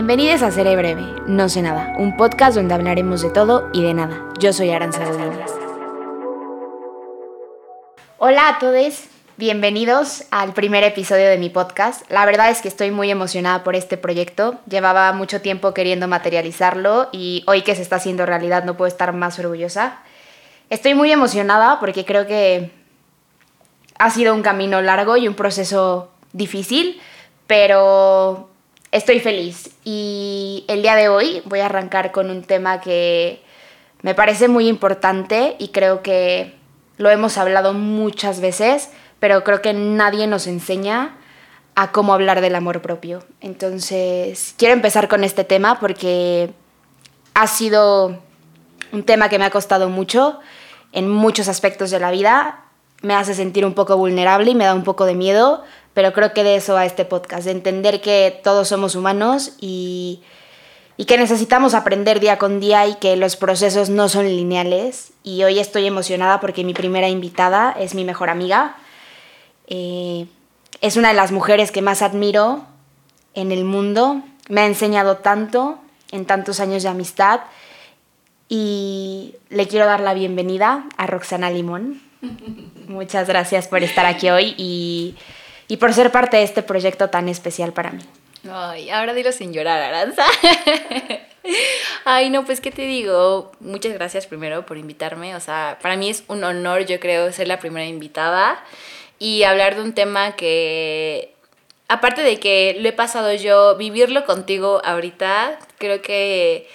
Bienvenidos a Seré Breve, No sé nada, un podcast donde hablaremos de todo y de nada. Yo soy Aranza. Hola a todos, bienvenidos al primer episodio de mi podcast. La verdad es que estoy muy emocionada por este proyecto. Llevaba mucho tiempo queriendo materializarlo y hoy que se está haciendo realidad no puedo estar más orgullosa. Estoy muy emocionada porque creo que ha sido un camino largo y un proceso difícil, pero estoy feliz. Y el día de hoy voy a arrancar con un tema que me parece muy importante y creo que lo hemos hablado muchas veces, pero creo que nadie nos enseña a cómo hablar del amor propio. Entonces, quiero empezar con este tema porque ha sido un tema que me ha costado mucho en muchos aspectos de la vida. Me hace sentir un poco vulnerable y me da un poco de miedo, pero creo que de eso va este podcast, de entender que todos somos humanos y, y que necesitamos aprender día con día y que los procesos no son lineales. Y hoy estoy emocionada porque mi primera invitada es mi mejor amiga. Eh, es una de las mujeres que más admiro en el mundo. Me ha enseñado tanto en tantos años de amistad. Y le quiero dar la bienvenida a Roxana Limón. Muchas gracias por estar aquí hoy y y por ser parte de este proyecto tan especial para mí. Ay, ahora dilo sin llorar, Aranza. Ay, no, pues qué te digo, muchas gracias primero por invitarme, o sea, para mí es un honor, yo creo, ser la primera invitada y hablar de un tema que, aparte de que lo he pasado yo, vivirlo contigo ahorita, creo que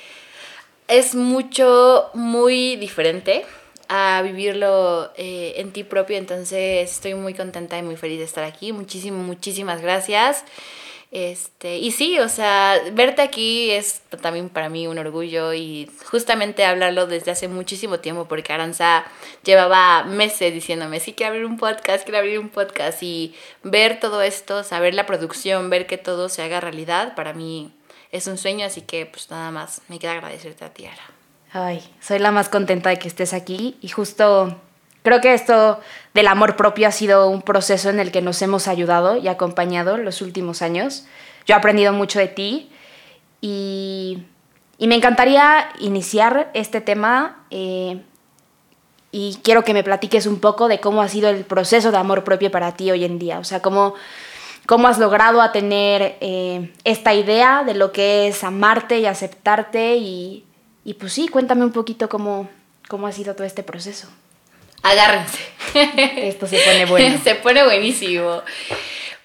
es mucho, muy diferente a vivirlo eh, en ti propio. Entonces estoy muy contenta y muy feliz de estar aquí. Muchísimas, muchísimas gracias. Este, y sí, o sea, verte aquí es también para mí un orgullo y justamente hablarlo desde hace muchísimo tiempo porque Aranza llevaba meses diciéndome, sí, quiero abrir un podcast, quiero abrir un podcast y ver todo esto, saber la producción, ver que todo se haga realidad, para mí es un sueño, así que pues nada más, me queda agradecerte a ti, Ara. Ay, soy la más contenta de que estés aquí y justo creo que esto del amor propio ha sido un proceso en el que nos hemos ayudado y acompañado los últimos años. Yo he aprendido mucho de ti y, me encantaría iniciar este tema eh, y quiero que me platiques un poco de cómo ha sido el proceso de amor propio para ti hoy en día, o sea, cómo, cómo has logrado a tener eh, esta idea de lo que es amarte y aceptarte y y pues sí, cuéntame un poquito cómo, cómo ha sido todo este proceso. Agárrense. Esto se pone bueno. se pone buenísimo.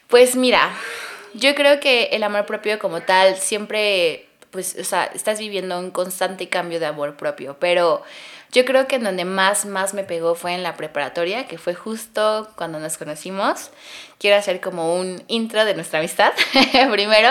Pues mira, yo creo que el amor propio como tal siempre, pues, o sea, estás viviendo un constante cambio de amor propio, pero yo creo que en donde más, más me pegó fue en la preparatoria, que fue justo cuando nos conocimos. Quiero hacer como un intro de nuestra amistad. Primero,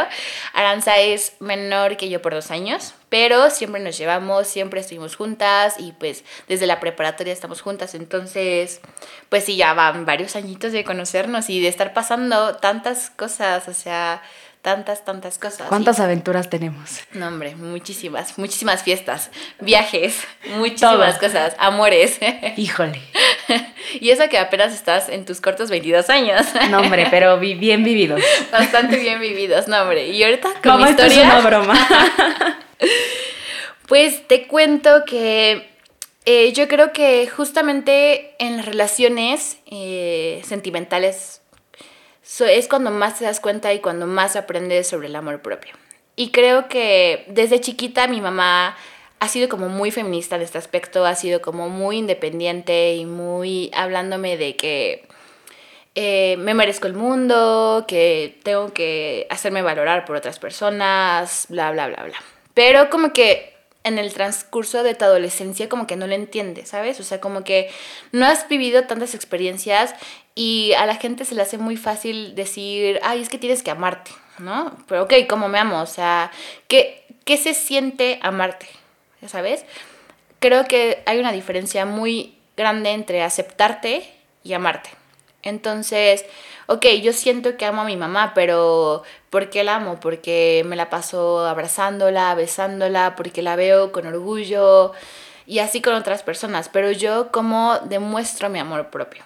Aranza es menor que yo por dos años, pero siempre nos llevamos, siempre estuvimos juntas y pues desde la preparatoria estamos juntas. Entonces, pues sí, ya van varios añitos de conocernos y de estar pasando tantas cosas, o sea tantas, tantas cosas. ¿Cuántas aventuras tenemos? No, hombre, muchísimas, muchísimas fiestas, viajes, muchísimas cosas, amores. Híjole. y eso que apenas estás en tus cortos 22 años. No, hombre, pero bien vividos. Bastante bien vividos, no, hombre. Y ahorita con mi historia... es una broma. pues te cuento que eh, yo creo que justamente en las relaciones eh, sentimentales es cuando más te das cuenta y cuando más aprendes sobre el amor propio. Y creo que desde chiquita mi mamá ha sido como muy feminista en este aspecto, ha sido como muy independiente y muy hablándome de que eh, me merezco el mundo, que tengo que hacerme valorar por otras personas, bla, bla, bla, bla. Pero como que en el transcurso de tu adolescencia como que no lo entiendes, ¿sabes? O sea, como que no has vivido tantas experiencias y a la gente se le hace muy fácil decir, ay, es que tienes que amarte, ¿no? Pero ok, ¿cómo me amo? O sea, ¿qué, qué se siente amarte? ¿Sabes? Creo que hay una diferencia muy grande entre aceptarte y amarte. Entonces, ok, yo siento que amo a mi mamá, pero ¿por qué la amo? Porque me la paso abrazándola, besándola, porque la veo con orgullo y así con otras personas, pero yo como demuestro mi amor propio.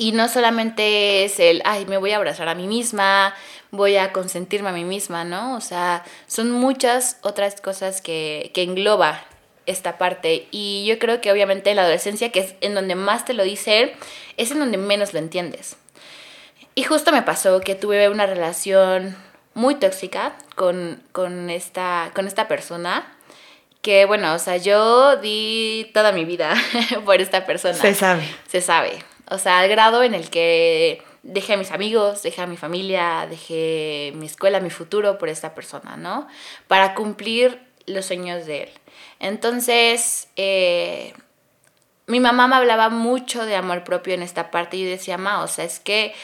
Y no solamente es el, ay, me voy a abrazar a mí misma, voy a consentirme a mí misma, ¿no? O sea, son muchas otras cosas que, que engloba esta parte. Y yo creo que obviamente en la adolescencia, que es en donde más te lo dice es en donde menos lo entiendes. Y justo me pasó que tuve una relación muy tóxica con, con, esta, con esta persona. Que bueno, o sea, yo di toda mi vida por esta persona. Se sabe. Se sabe. O sea, al grado en el que dejé a mis amigos, dejé a mi familia, dejé mi escuela, mi futuro por esta persona, ¿no? Para cumplir los sueños de él. Entonces, eh, mi mamá me hablaba mucho de amor propio en esta parte y yo decía, ma, o sea, es que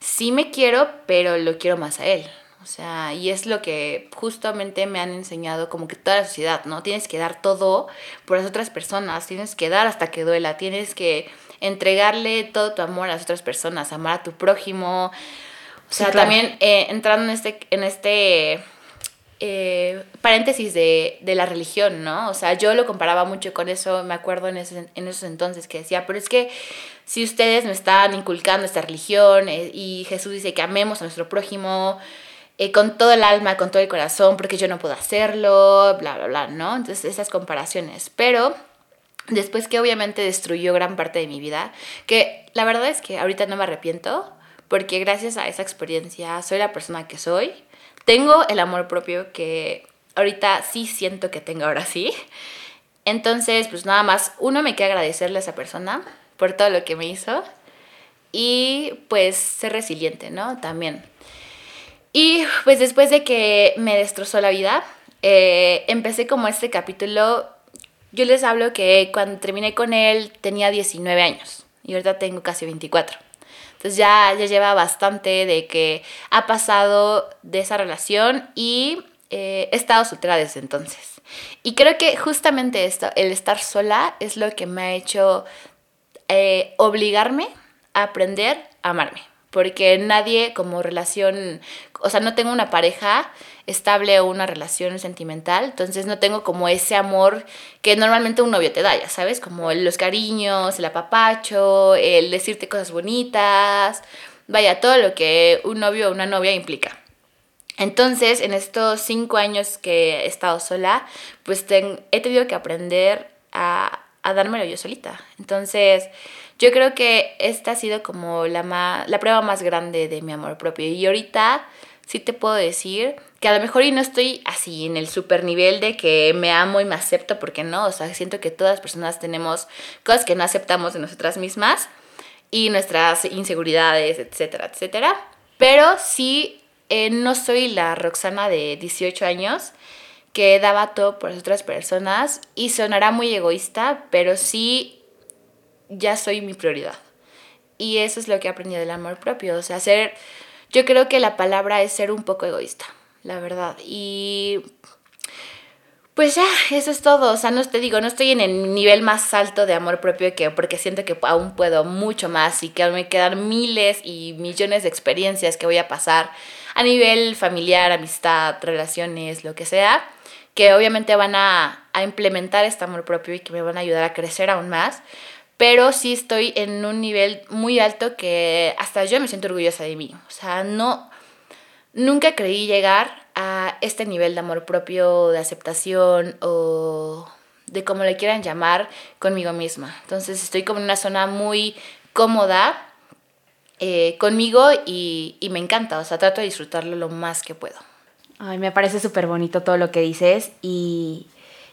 sí me quiero, pero lo quiero más a él. O sea, y es lo que justamente me han enseñado como que toda la sociedad, ¿no? Tienes que dar todo por las otras personas, tienes que dar hasta que duela, tienes que entregarle todo tu amor a las otras personas, amar a tu prójimo. O sea, también eh, entrando en este, en este eh, paréntesis de, la religión, ¿no? O sea, yo lo comparaba mucho con eso, me acuerdo en, en esos entonces que decía, pero es que si ustedes me están inculcando esta religión eh, y Jesús dice que amemos a nuestro prójimo eh, con todo el alma, con todo el corazón, porque yo no puedo hacerlo, bla, bla, bla, ¿no? Entonces esas comparaciones. Pero después que obviamente destruyó gran parte de mi vida, que la verdad es que ahorita no me arrepiento, porque gracias a esa experiencia soy la persona que soy tengo el amor propio que ahorita sí siento que tengo ahora sí. Entonces, pues nada más, uno me queda agradecerle a esa persona por todo lo que me hizo y pues ser resiliente, ¿no? También. Y pues después de que me destrozó la vida, eh, empecé como este capítulo, yo les hablo que cuando terminé con él tenía 19 años y ahorita tengo casi 24. Entonces ya, ya lleva bastante de que ha pasado de esa relación y eh, he estado soltera desde entonces. Y creo que justamente esto, el estar sola, es lo que me ha hecho eh, obligarme a aprender a amarme porque nadie como relación, o sea, no tengo una pareja estable o una relación sentimental, entonces no tengo como ese amor que normalmente un novio te da, ya sabes, como los cariños, el apapacho, el decirte cosas bonitas, vaya, todo lo que un novio o una novia implica. Entonces, en estos cinco años que he estado sola, pues he tenido que aprender a, a dármelo yo solita. Entonces, yo creo que esta ha sido como la, la prueba más grande de mi amor propio. Y ahorita sí te puedo decir que a lo mejor y no estoy así en el super nivel de que me amo y me acepto, porque no, o sea, siento que todas las personas tenemos cosas que no aceptamos de nosotras mismas y nuestras inseguridades, etcétera, etcétera. Pero sí, eh, no soy la Roxana de 18 años que daba todo por las otras personas y sonará muy egoísta, pero sí ya soy mi prioridad. Y eso es lo que he aprendido del amor propio. O sea, ser, yo creo que la palabra es ser un poco egoísta, la verdad. Y pues ya, eso es todo. O sea, no te digo, no estoy en el nivel más alto de amor propio que porque siento que aún puedo mucho más y que aún me quedan miles y millones de experiencias que voy a pasar a nivel familiar, amistad, relaciones, lo que sea, que obviamente van a, a implementar este amor propio y que me van a ayudar a crecer aún más pero sí estoy en un nivel muy alto que hasta yo me siento orgullosa de mí. O sea, no, nunca creí llegar a este nivel de amor propio, de aceptación o de como le quieran llamar conmigo misma. Entonces estoy como en una zona muy cómoda eh, conmigo y, y me encanta, o sea, trato de disfrutarlo lo más que puedo. Ay, me parece súper bonito todo lo que dices y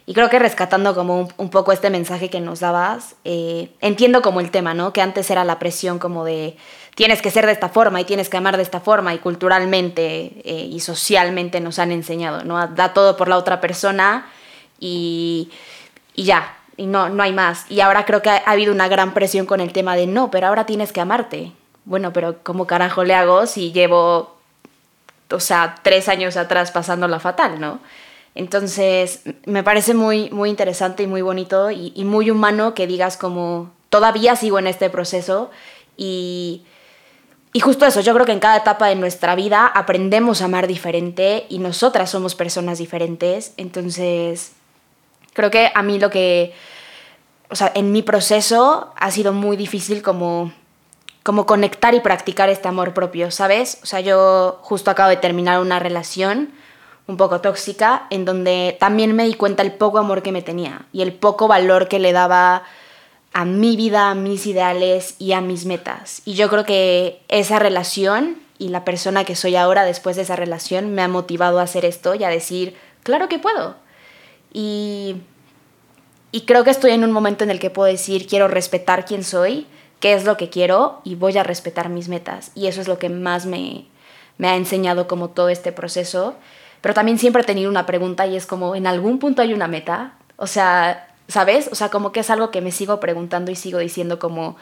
y creo que rescatando como un, poco este mensaje que nos dabas, eh, entiendo como el tema, ¿no? Que antes era la presión como de tienes que ser de esta forma y tienes que amar de esta forma y culturalmente eh, y socialmente nos han enseñado, ¿no? Da todo por la otra persona y, y ya, y no, no hay más. Y ahora creo que ha, ha, habido una gran presión con el tema de no, pero ahora tienes que amarte. Bueno, pero ¿cómo carajo le hago si llevo, o sea, tres años atrás pasándola fatal, ¿no? Entonces, me parece muy, muy interesante y muy bonito y, muy humano que digas como, todavía sigo en este proceso y, y justo eso, yo creo que en cada etapa de nuestra vida aprendemos a amar diferente y nosotras somos personas diferentes. Entonces, creo que a mí lo que, o sea, en mi proceso ha sido muy difícil como como conectar y practicar este amor propio, ¿sabes? O sea, yo justo acabo de terminar una relación un poco tóxica en donde también me di cuenta el poco amor que me tenía y el poco valor que le daba a mi vida, a mis ideales y a mis metas. Y yo creo que esa relación y la persona que soy ahora después de esa relación me ha motivado a hacer esto y a decir, claro que puedo. Y, y creo que estoy en un momento en el que puedo decir, quiero respetar quién soy, qué es lo que quiero y voy a respetar mis metas. Y eso es lo que más me, me ha enseñado como todo este proceso. Pero también siempre he tenido una pregunta y es como, ¿en algún punto hay una meta? O sea, ¿sabes? O sea, como que es algo que me sigo preguntando y sigo diciendo como,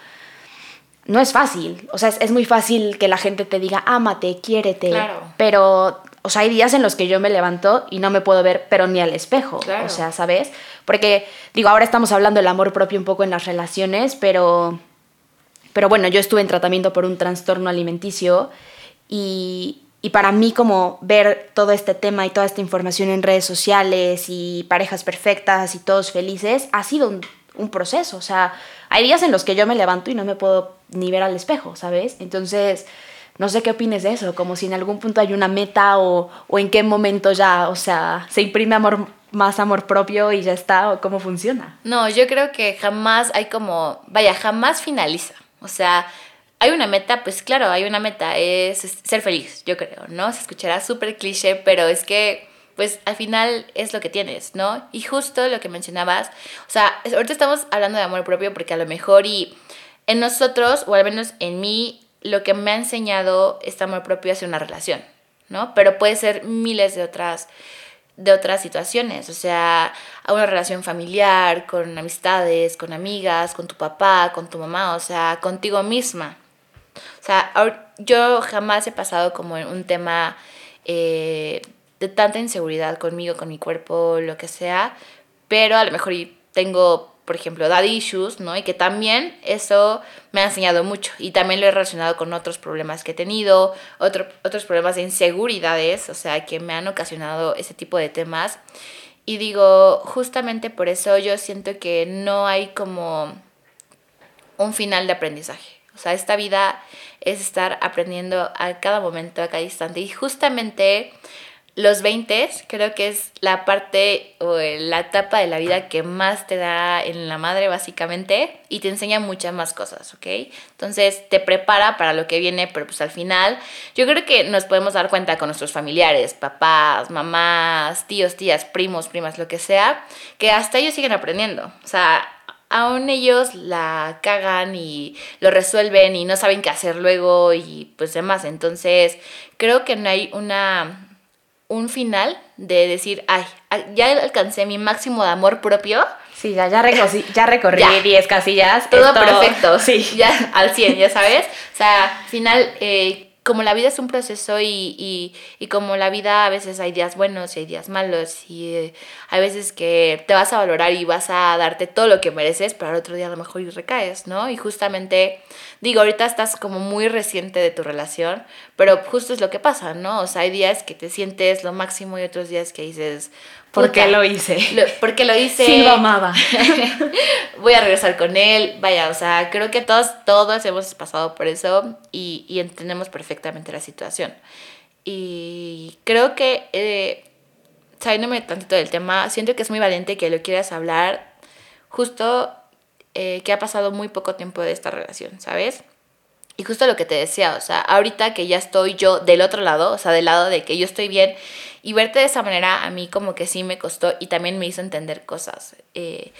no es fácil. O sea, es, muy fácil que la gente te diga, ámate, quiérete. Claro. Pero, o sea, hay días en los que yo me levanto y no me puedo ver, pero ni al espejo. Claro. O sea, ¿sabes? Porque, digo, ahora estamos hablando del amor propio un poco en las relaciones, pero, pero bueno, yo estuve en tratamiento por un trastorno alimenticio y, y para mí como ver todo este tema y toda esta información en redes sociales y parejas perfectas y todos felices, ha sido un, proceso. O sea, hay días en los que yo me levanto y no me puedo ni ver al espejo, ¿sabes? Entonces, no sé qué opines de eso, como si en algún punto hay una meta o, o en qué momento ya, o sea, se imprime amor más amor propio y ya está, o cómo funciona. No, yo creo que jamás hay como, vaya, jamás finaliza. O sea, hay una meta, pues claro, hay una meta, es ser feliz, yo creo, ¿no? Se escuchará súper cliché, pero es que, pues al final es lo que tienes, ¿no? Y justo lo que mencionabas, o sea, ahorita estamos hablando de amor propio porque a lo mejor y en nosotros, o al menos en mí, lo que me ha enseñado este amor propio es una relación, ¿no? Pero puede ser miles de otras de otras situaciones, o sea, a una relación familiar, con amistades, con amigas, con tu papá, con tu mamá, o sea, contigo misma, o sea, yo jamás he pasado como en un tema eh, de tanta inseguridad conmigo, con mi cuerpo, lo que sea, pero a lo mejor tengo, por ejemplo, daddy issues, ¿no? Y que también eso me ha enseñado mucho y también lo he relacionado con otros problemas que he tenido, otro, otros problemas de inseguridades, o sea, que me han ocasionado ese tipo de temas. Y digo, justamente por eso yo siento que no hay como un final de aprendizaje. O sea, esta vida es estar aprendiendo a cada momento, a cada instante. Y justamente los 20 creo que es la parte o la etapa de la vida que más te da en la madre básicamente y te enseña muchas más cosas, ¿ok? Entonces te prepara para lo que viene, pero pues al final yo creo que nos podemos dar cuenta con nuestros familiares, papás, mamás, tíos, tías, primos, primas, lo que sea, que hasta ellos siguen aprendiendo. O sea, aún ellos la cagan y lo resuelven y no saben qué hacer luego y pues demás. Entonces, creo que no hay una un final de decir, ay, ya alcancé mi máximo de amor propio. Sí, ya, ya, recorrí, ya recorrí 10 casillas. Todo, perfecto. Sí. Ya al 100, ya sabes. O sea, final, eh, como la vida es un proceso y, como la vida a veces hay días buenos y hay días malos y eh, hay veces que te vas a valorar y vas a darte todo lo que mereces, pero al otro día a lo mejor y recaes, ¿no? Y justamente, digo, ahorita estás como muy reciente de tu relación, pero justo es lo que pasa, ¿no? O sea, hay días que te sientes lo máximo y otros días que dices, ¿Por qué lo hice? porque lo hice. Sí, lo amaba. Voy a regresar con él. Vaya, o sea, creo que todos, todos hemos pasado por eso y, y entendemos perfectamente la situación. Y creo que, eh, saliéndome tantito del tema, siento que es muy valiente que lo quieras hablar justo eh, que ha pasado muy poco tiempo de esta relación, ¿sabes? Y justo lo que te decía, o sea, ahorita que ya estoy yo del otro lado, o sea, del lado de que yo estoy bien, y verte de esa manera a mí como que sí me costó y también me hizo entender cosas. Eh,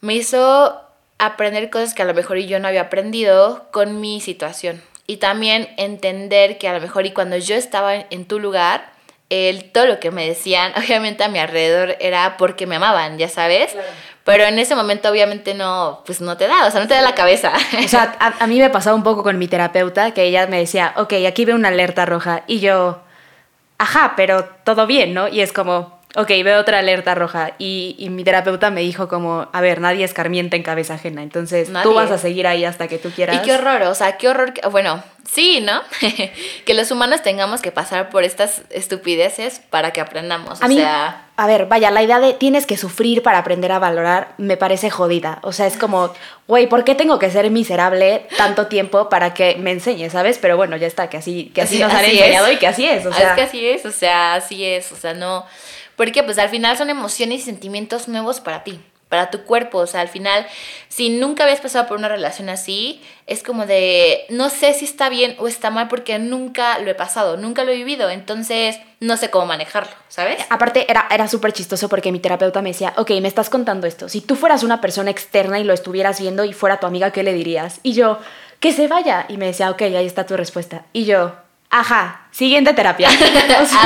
me hizo aprender cosas que a lo mejor yo no había aprendido con mi situación. Y también entender que a lo mejor y cuando yo estaba en tu lugar, el, todo lo que me decían, obviamente a mi alrededor era porque me amaban, ya sabes. Pero en ese momento obviamente no, pues no te da, o sea, no te da la cabeza. O sea, a, mí me pasaba un poco con mi terapeuta, que ella me decía, ok, aquí veo una alerta roja, y yo, ajá, pero todo bien, ¿no? Y es como, ok, veo otra alerta roja y, y, mi terapeuta me dijo como, a ver, nadie escarmienta en cabeza ajena, entonces Nadie. tú vas a seguir ahí hasta que tú quieras. Y qué horror, o sea, qué horror, que- bueno, sí, ¿no? que los humanos tengamos que pasar por estas estupideces para que aprendamos, o A mí, sea... a ver, vaya, la idea de tienes que sufrir para aprender a valorar me parece jodida. O sea, es como, güey, ¿por qué tengo que ser miserable tanto tiempo para que me enseñes, sabes? Pero bueno, ya está, que así, que así, Así- nos han enseñado es. y que así es. O sea, es que así es, o sea, así es, o sea, no... Porque pues al final son emociones y sentimientos nuevos para ti, para tu cuerpo, o sea, al final, si nunca habías pasado por una relación así, es como de, no sé si está bien o está mal porque nunca lo he pasado, nunca lo he vivido, entonces no sé cómo manejarlo, ¿sabes? Aparte, era, era súper chistoso porque mi terapeuta me decía, ok, me estás contando esto. Si tú fueras una persona externa y lo estuvieras viendo y fuera tu amiga, ¿qué le dirías? Y yo, que se vaya. Y me decía, ok, ahí está tu respuesta. Y yo, ajá, siguiente terapia. O sea,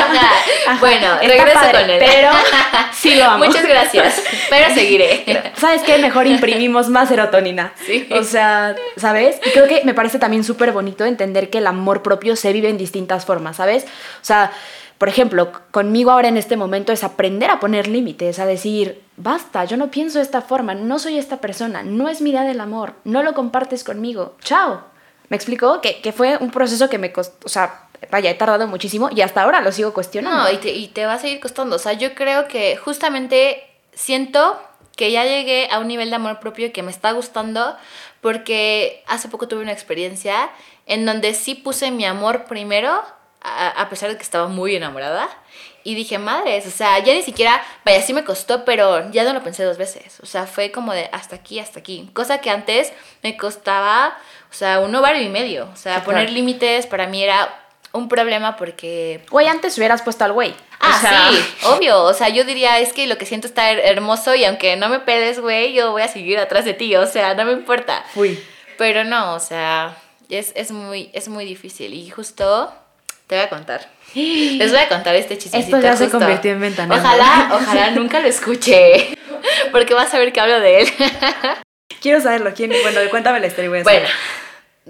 Ajá. Bueno, regreso padre, con él. Pero sí lo amo. Muchas gracias, pero seguiré. ¿Sabes qué? Mejor imprimimos más serotonina. Sí. O sea, ¿sabes? Y creo que me parece también súper bonito entender que el amor propio se vive en distintas formas, ¿sabes? O sea, por ejemplo, conmigo ahora en este momento es aprender a poner límites, a decir, basta, yo no pienso de esta forma, no soy esta persona, no es mi idea del amor, no lo compartes conmigo, chao. ¿Me explicó? Que, que fue un proceso que me costó, o sea, vaya, he tardado muchísimo y hasta ahora lo sigo cuestionando. No, y te, y te va a seguir costando. O sea, yo creo que justamente siento que ya llegué a un nivel de amor propio que me está gustando porque hace poco tuve una experiencia en donde sí puse mi amor primero, a, a pesar de que estaba muy enamorada. Y dije, madres, o sea, ya ni siquiera, vaya, sí me costó, pero ya no lo pensé dos veces. O sea, fue como de hasta aquí, hasta aquí. Cosa que antes me costaba, o sea, un ovario y medio. O sea, poner límites para mí era un problema porque Güey, antes hubieras puesto al güey. Ah, O sea, sí, obvio. O sea, yo diría, es que lo que siento está her- hermoso y aunque no me pedes, güey, yo voy a seguir atrás de ti. O sea, no me importa. Fui. Pero no, o sea, es, es, muy, es muy difícil. Y justo te voy a contar. Les voy a contar este chismecito. Esto ya se convirtió en ventaneando. Ojalá, ojalá nunca lo escuche. Porque vas a ver que hablo de él. Quiero saberlo. ¿Quién? Bueno, cuéntame la historia. voy a Bueno,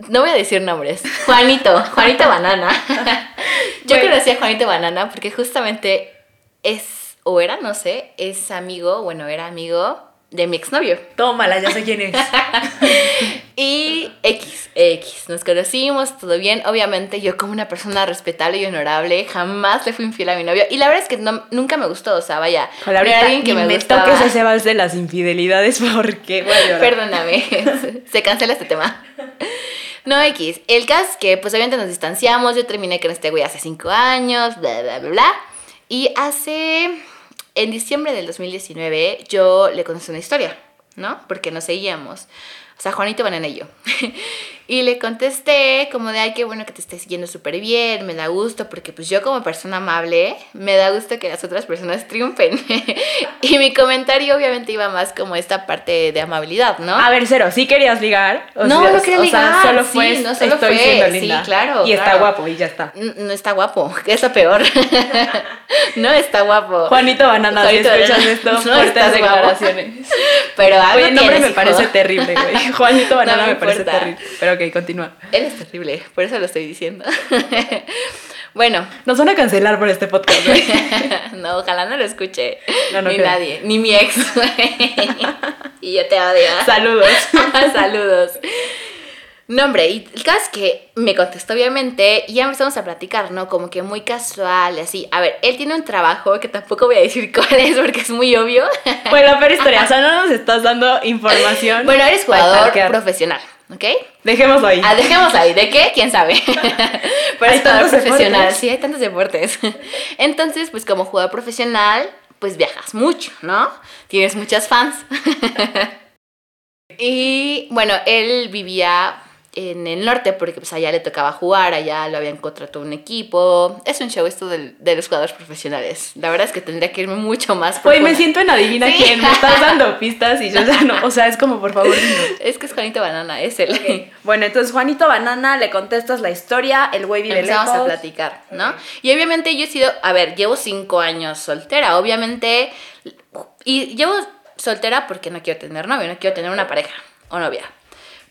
no voy a decir nombres. Juanito, Juanito Banana. Yo Bueno. conocí a Juanito Banana porque justamente es, o era, no sé, es amigo, bueno, era amigo de mi exnovio. Tómala, ya sé quién es. Y X, X, nos conocimos, todo bien. Obviamente yo como una persona respetable y honorable jamás le fui infiel a mi novio. Y la verdad es que no- nunca me gustó, o sea, vaya, ahorita era alguien que me, me toques ese vals de las infidelidades porque llorar. Perdóname, se cancela este tema. No, X. El caso es que, pues obviamente nos distanciamos. Yo terminé con este güey hace cinco años, bla, bla, bla, bla. Y hace. En diciembre del 2019, yo le conocí una historia, ¿no? Porque nos seguíamos. O sea, Juanito Banana y yo. y le contesté como de, ay, qué bueno que te estés siguiendo súper bien, me da gusto, porque pues yo como persona amable, me da gusto que las otras personas triunfen. y mi comentario obviamente iba más como esta parte de amabilidad, ¿no? A ver, cero, ¿sí querías ligar? O No, sea, no quería o sea, solo sí, fue, no solo estoy fue, siendo sí, linda. claro, Y está guapo y ya está. No está guapo, que es lo peor. no está guapo. Juanito Banana, si escuchas Banana, esto, no fuertes declaraciones. Pero algo Oye, el nombre me hijo. parece terrible, güey. Juanito Banana No me me parece terrible. Pero ok, continúa. Él es terrible, por eso lo estoy diciendo. bueno, Nos van a cancelar por este podcast, güey. no, ojalá no lo escuche. No, no ni creo. nadie, ni mi ex. y yo te odio. Saludos. Saludos. No, hombre, y el caso es que me contestó obviamente y ya empezamos a platicar, ¿no? Como que muy casual, así. A ver, él tiene un trabajo que tampoco voy a decir cuál es porque es muy obvio. Bueno, peor historia, o sea, no nos estás dando información. bueno, eres jugador profesional, ¿ok? Dejémoslo ahí. Ah, dejemos ahí, ¿de qué? ¿Quién sabe? Pero es jugador profesional, deportes. sí, hay tantos deportes. Entonces, pues como jugador profesional, pues viajas mucho, ¿no? Tienes muchas fans. y bueno, él vivía en el norte porque pues allá le tocaba jugar, allá lo habían contratado un equipo. Es un show esto del- de, los jugadores profesionales. La verdad es que tendría que irme mucho más Güey, me siento en adivina Sí. quién. Me estás dando pistas y yo ya no. O sea, es como, por favor. Es que es Juanito Banana, es él. Bueno, entonces Juanito Banana le contestas la historia, el güey vive Empezamos lejos. a platicar, ¿no? Y obviamente yo he sido, a ver, llevo cinco años soltera, obviamente, y llevo soltera porque no quiero tener novio, no quiero tener una pareja o novia.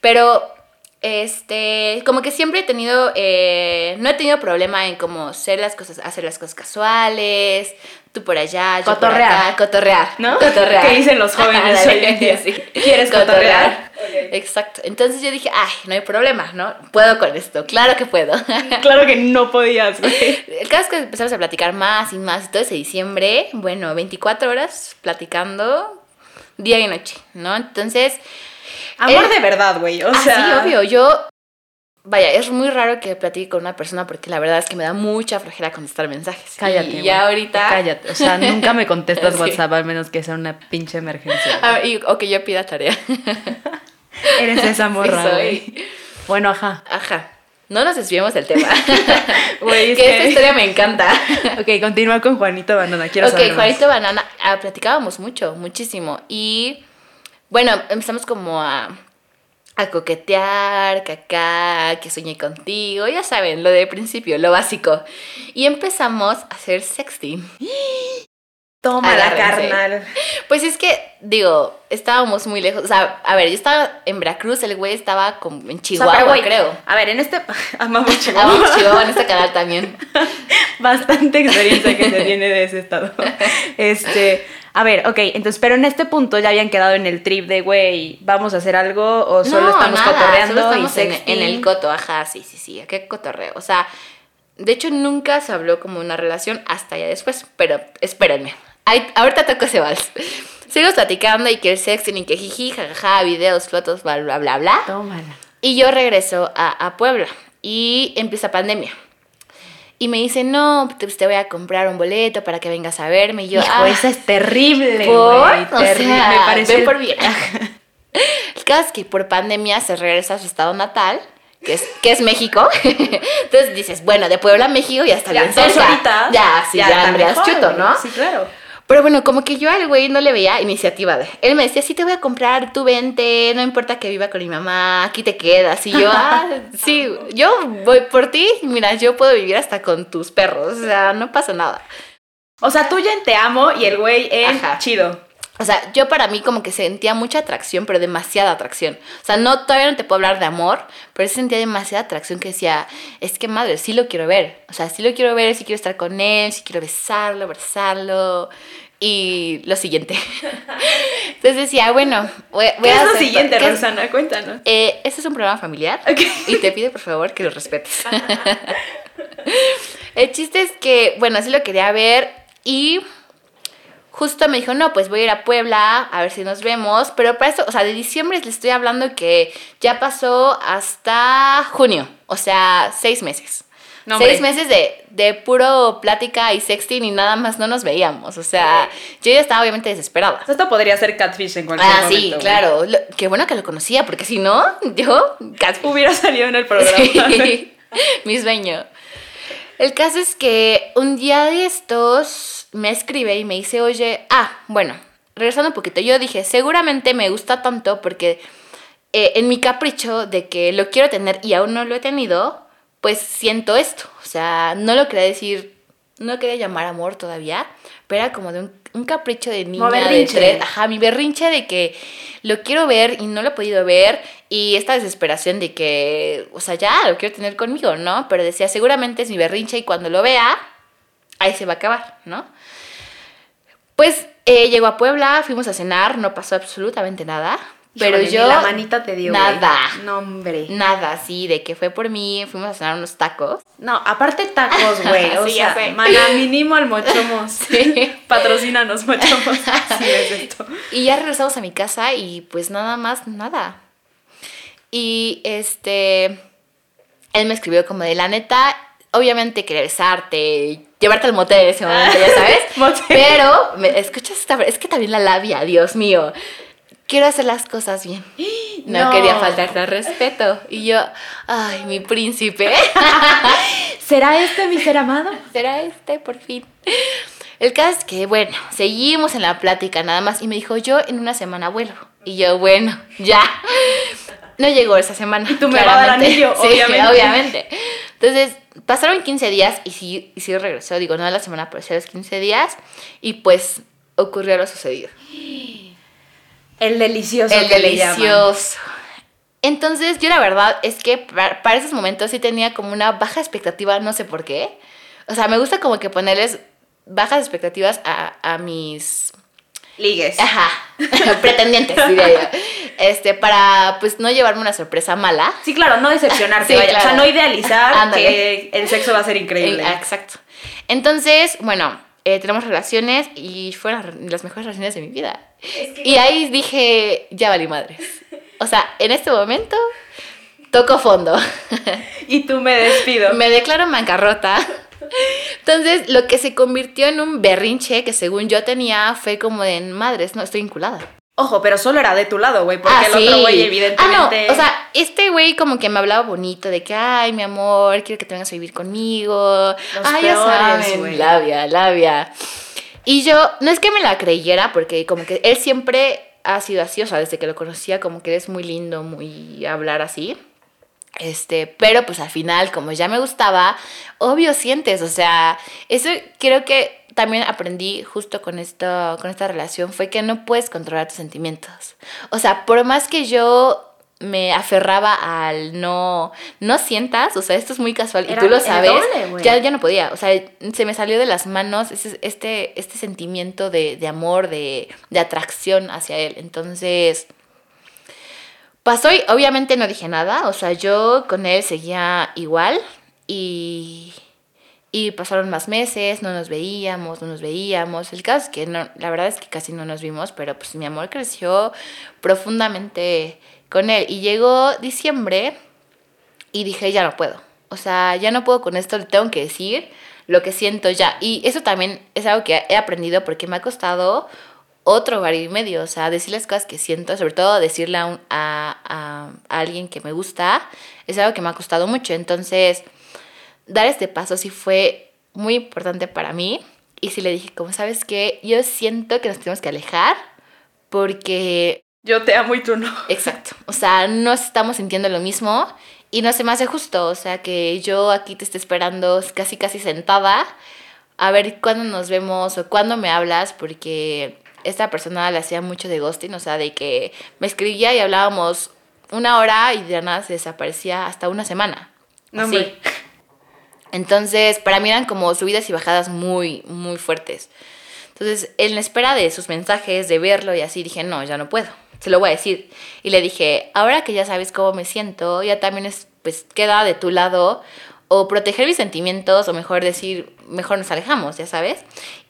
Pero este, como que siempre he tenido, eh, no he tenido problema en como hacer las cosas, hacer las cosas casuales, tú por allá, yo Cotorrear. por acá, cotorrear, ¿No? Cotorrear. ¿Qué dicen los jóvenes Ándale, hoy en día? sí. ¿Quieres cotorrear? Exacto. Entonces yo dije, ay, no hay problema, ¿no? Puedo con esto, claro que puedo. Claro que no podías, güey. El caso es que empezamos a platicar más y más y todo ese diciembre, bueno, 24 horas platicando día y noche, ¿no? Entonces, Amor Él- de verdad, güey. O ah, sea, sí, obvio, yo vaya, es muy raro que platique con una persona porque la verdad es que me da mucha flojera contestar mensajes. Cállate. Y ya ahorita Cállate. O sea, nunca me contestas Sí. WhatsApp al menos que sea una pinche emergencia. Ah, y- o que yo pida tarea. Eres esa morra, Sí, güey. Bueno, ajá. Ajá. No nos desviemos del tema. Es que que- esta historia me encanta. Ok, continúa con Juanito Banana. Quiero ok, saber. Juanito Banana, ah, platicábamos mucho, muchísimo. Y bueno, empezamos como a, a coquetear, que acá, que soñé contigo, ya saben, lo de principio, lo básico. Y empezamos a hacer sexting. Toma la carnal. Pues es que, digo, estábamos muy lejos. O sea, a ver, yo estaba en Veracruz, el güey estaba como en O sea, Chihuahua, creo. A ver, en este. Amamos Ah, Chihuahua. vamos, Chihuahua en este canal también. Bastante experiencia que se tiene de ese estado. Este. A ver, ok, entonces, pero en este punto ya habían quedado en el trip de, güey, ¿vamos a hacer algo o solo No, estamos nada, cotorreando solo estamos y en, en el coto, ajá, sí, sí, sí, qué cotorreo. O sea, de hecho nunca se habló como una relación hasta ya después, pero espérenme. Ahí- ahorita toco ese vals. Sigo platicando y que el sexting y que jiji, jajaja, videos, fotos, bla, bla, bla, bla. Tómala. Y yo regreso a, a Puebla y empieza pandemia. Y me dice, no, pues te voy a comprar un boleto para que vengas a verme. Y yo, Hijo, "Ah, esa es terrible, ¿Por? O sea, me parece. ven por bien. El caso es que por pandemia se regresa a su estado natal, que es, que es México. Entonces dices, bueno, de Puebla a México ya está Ya, bien cerca. horitas. Ya, sí, ya, mejor, Chuto. ¿no? Sí, claro. Pero bueno, como que yo al güey no le veía iniciativa de. Él me decía, sí te voy a comprar, tú vente, no importa que viva con mi mamá, aquí te quedas. Y yo, ah, sí, yo voy por ti, mira, yo puedo vivir hasta con tus perros, o sea, no pasa nada. O sea, tú ya en te amo y el güey en Ajá. chido. O sea, yo para mí como que sentía mucha atracción, pero demasiada atracción. O sea, no, todavía no te puedo hablar de amor, pero sí sentía demasiada atracción que decía, es que madre, sí lo quiero ver. O sea, sí lo quiero ver, sí quiero estar con él, sí quiero besarlo, abrazarlo. Y lo siguiente. Entonces decía, bueno, voy, voy ¿Qué a es lo siguiente, ¿qué es- Rosana? Cuéntanos. eh, este es un programa familiar y te pido por favor que lo respetes. El chiste es que, bueno, así lo quería ver y justo me dijo, no, pues voy a ir a Puebla a ver si nos vemos, pero para eso, o sea, de diciembre le estoy hablando que ya pasó hasta junio, o sea, seis meses. No, seis meses de, de puro plática y sexting y nada más no nos veíamos, o sea, yo ya estaba obviamente desesperada. Esto podría ser catfish en cualquier Ah, momento. sí, güey. claro. Lo- qué bueno que lo conocía, porque si no, yo Hubiera salido en el programa. Sí, mi sueño. El caso es que un día de estos me escribe y me dice, oye, ah, bueno, regresando un poquito, yo dije, seguramente me gusta tanto porque eh, en mi capricho de que lo quiero tener y aún no lo he tenido, pues siento esto. O sea, no lo quería decir, no lo quería llamar amor todavía, pero era como de un, un capricho de niña de tres, ajá, mi berrinche de que lo quiero ver y no lo he podido ver y esta desesperación de que, o sea, ya lo quiero tener conmigo, ¿no? Pero decía, seguramente es mi berrinche y cuando lo vea, ahí se va a acabar, ¿no? Pues eh, llegó a Puebla, fuimos a cenar, no pasó absolutamente nada, pero yo... ni la manita te dio. güey. Nada. No, hombre. Nada, sí, de que fue por mí, fuimos a cenar unos tacos. No, aparte tacos, güey. O Sí, ya sea, mana mínimo al mochomos. Sí. Patrocínanos, mochomos. Así es esto. Y ya regresamos a mi casa y pues nada más, nada. Y este, él me escribió como de la neta, obviamente quería besarte, llevarte al motel en ese momento, ya sabes. Pero, me, escuchas esta, es que también la labia, Dios mío. Quiero hacer las cosas bien. No, No. quería faltarte al respeto. Y yo, ay, mi príncipe. ¿Será este mi ser amado? ¿Será este por fin? El caso es que, bueno, seguimos en la plática nada más y me dijo, yo en una semana vuelvo. Y yo, bueno, ya. No llegó esa semana. Y tú me vas a dar anillo, Sí, obviamente. obviamente. Entonces, pasaron 15 días y sí, y sí regresó. Digo, no a la semana, pero sí a los 15 días. Y pues ocurrió lo sucedido. El delicioso. El que le delicioso. Entonces, yo la verdad es que para, esos momentos sí tenía como una baja expectativa, no sé por qué. O sea, me gusta como que ponerles bajas expectativas a, a mis Ligues. Ajá, pretendientes, diría yo. Este, para pues no llevarme una sorpresa mala. Sí, claro, no decepcionarte, Sí. O sea, no idealizar que el sexo va a ser increíble. Eh, exacto. Entonces, bueno, eh, tenemos relaciones y fueron las- mejores relaciones de mi vida. y ahí dije, ya valí madres. O sea, en este momento toco fondo. Y tú me despido. Me declaro en bancarrota. Entonces, lo que se convirtió en un berrinche que según yo tenía fue como de madres, no estoy vinculada. Ojo, pero solo era de tu lado, güey, porque Ah, el sí. otro güey evidentemente... Ah, no, o sea, este güey como que me hablaba bonito de que, ay, mi amor, quiero que te vengas a vivir conmigo. ay, ya peores, saben, güey. labia, labia. Y yo, no es que me la creyera, porque como que él siempre ha sido así, o sea, desde que lo conocía, como que es muy lindo, muy hablar así. Este, pero pues al final, como ya me gustaba, obvio sientes, o sea, eso creo que también aprendí justo con esto, con esta relación, fue que no puedes controlar tus sentimientos. O sea, por más que yo me aferraba al no, no sientas, o sea, esto es muy casual y tú lo sabes, doble, ya, ya no podía, o sea, se me salió de las manos ese- este, este sentimiento de, de amor, de, de atracción hacia él. Entonces, Pasó y obviamente no dije nada, o sea, yo con él seguía igual y, y pasaron más meses, no nos veíamos, no nos veíamos. El caso es que no, la verdad es que casi no nos vimos, pero pues mi amor creció profundamente con él. Y llegó diciembre y dije, ya no puedo. O sea, ya no puedo con esto, le tengo que decir lo que siento ya. Y eso también es algo que he aprendido porque me ha costado otro hogar y medio. O sea, decir las cosas que siento, sobre todo decirle a, un- a, a- a alguien que me gusta, es algo que me ha costado mucho. Entonces, dar este paso sí fue muy importante para mí. Y sí le dije, como sabes que yo siento que nos tenemos que alejar porque Yo te amo y tú no. Exacto. O sea, no estamos sintiendo lo mismo y no se me hace justo. O sea, que yo aquí te esté esperando casi, casi sentada a ver cuándo nos vemos o cuándo me hablas, porque esta persona le hacía mucho de ghosting, o sea, de que me escribía y hablábamos una hora y de nada se desaparecía hasta una semana. No, Así. hombre. Entonces, para mí eran como subidas y bajadas muy, muy fuertes. Entonces, en la espera de sus mensajes, de verlo y así, dije, no, ya no puedo, se lo voy a decir. Y le dije, ahora que ya sabes cómo me siento, ya también es, pues, queda de tu lado o proteger mis sentimientos o mejor decir, mejor nos alejamos, ya sabes.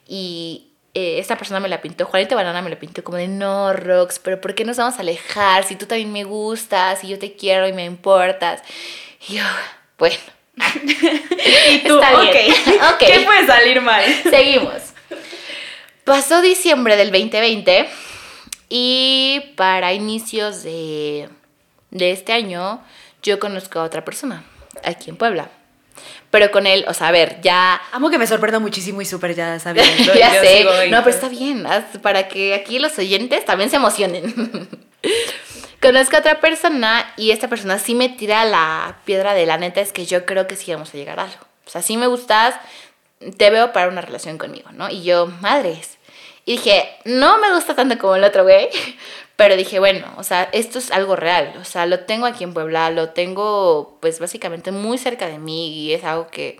Y eh, esta persona me la pintó, Juanito Banana me la pintó como de, no, Rox, pero ¿por qué nos vamos a alejar si tú también me gustas, si yo te quiero y me importas? Y yo, bueno. Y tú, Está bien. Ok. ¿Qué puede salir mal? Seguimos. Pasó diciembre del 2020 y para inicios de, de este año yo conozco a otra persona aquí en Puebla. Pero con él, o sea, a ver, ya... Amo que me sorprenda muchísimo y súper ya sabiendo. ya Yo sé. No, pero está bien, haz- para que aquí los oyentes también se emocionen. Conozco a otra persona y esta persona sí me tira la piedra de la neta, es que yo creo que sí vamos a llegar a algo. O sea, sí me gustas, te veo para una relación conmigo, ¿no? Y yo, madres. Y dije, no me gusta tanto como el otro güey, pero dije, bueno, o sea, esto es algo real. O sea, lo tengo aquí en Puebla, lo tengo pues básicamente muy cerca de mí y es algo que,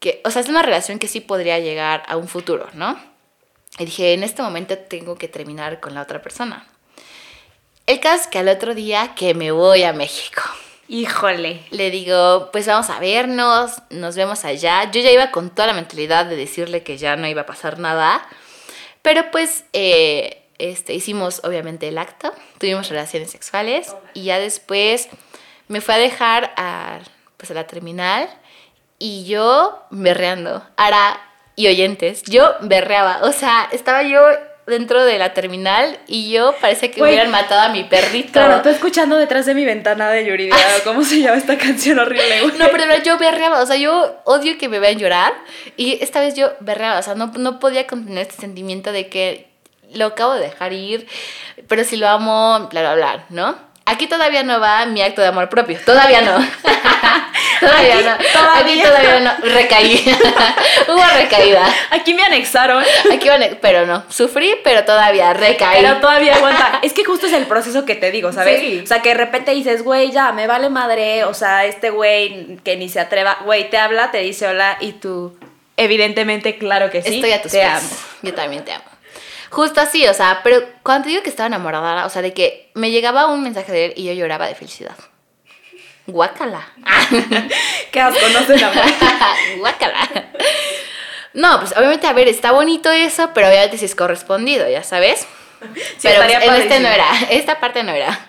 que, o sea, es una relación que sí podría llegar a un futuro, ¿no? Y dije, en este momento tengo que terminar con la otra persona. El caso es que al otro día que me voy a México. Híjole. Le digo, pues vamos a vernos, nos vemos allá. Yo ya iba con toda la mentalidad de decirle que ya no iba a pasar nada. Pero pues eh, este, hicimos obviamente el acto, tuvimos relaciones sexuales y ya después me fue a dejar a, pues, a la terminal y yo berreando. Ara y oyentes, yo berreaba. O sea, estaba yo dentro de la terminal y yo parece que Güey. hubieran matado a mi perrito. Claro, tú escuchando detrás de mi ventana de Yuridia, ¿cómo se llama esta canción horrible? No, pero no, yo berreaba, o sea, yo odio que me vean llorar y esta vez yo berreaba, o sea, no, no podía contener este sentimiento de que lo acabo de dejar ir, pero si lo amo, bla, bla, bla, ¿no? Aquí todavía no va mi acto de amor propio. Todavía no. todavía Aquí no. todavía. Aquí todavía no. Recaí. Hubo recaída. Aquí me anexaron. Aquí pero no. Sufrí, pero todavía recaí. Pero todavía aguanta. Es que justo es el proceso que te digo, ¿sabes? Sí. O sea, que de repente dices, güey, ya, me vale madre. O sea, este güey que ni se atreva, güey, te habla, te dice hola y tú, evidentemente, claro que sí. Estoy a tus te pies. amo. Yo también te amo. Justo así, o sea, pero cuando te digo que estaba enamorada, o sea, de que me llegaba un mensaje de él y yo lloraba de felicidad. Guácala. Qué asco, no se. Guácala. No, pues obviamente, a ver, está bonito eso, pero obviamente si es correspondido, ya sabes. Sí, pero en este no era, esta parte no era.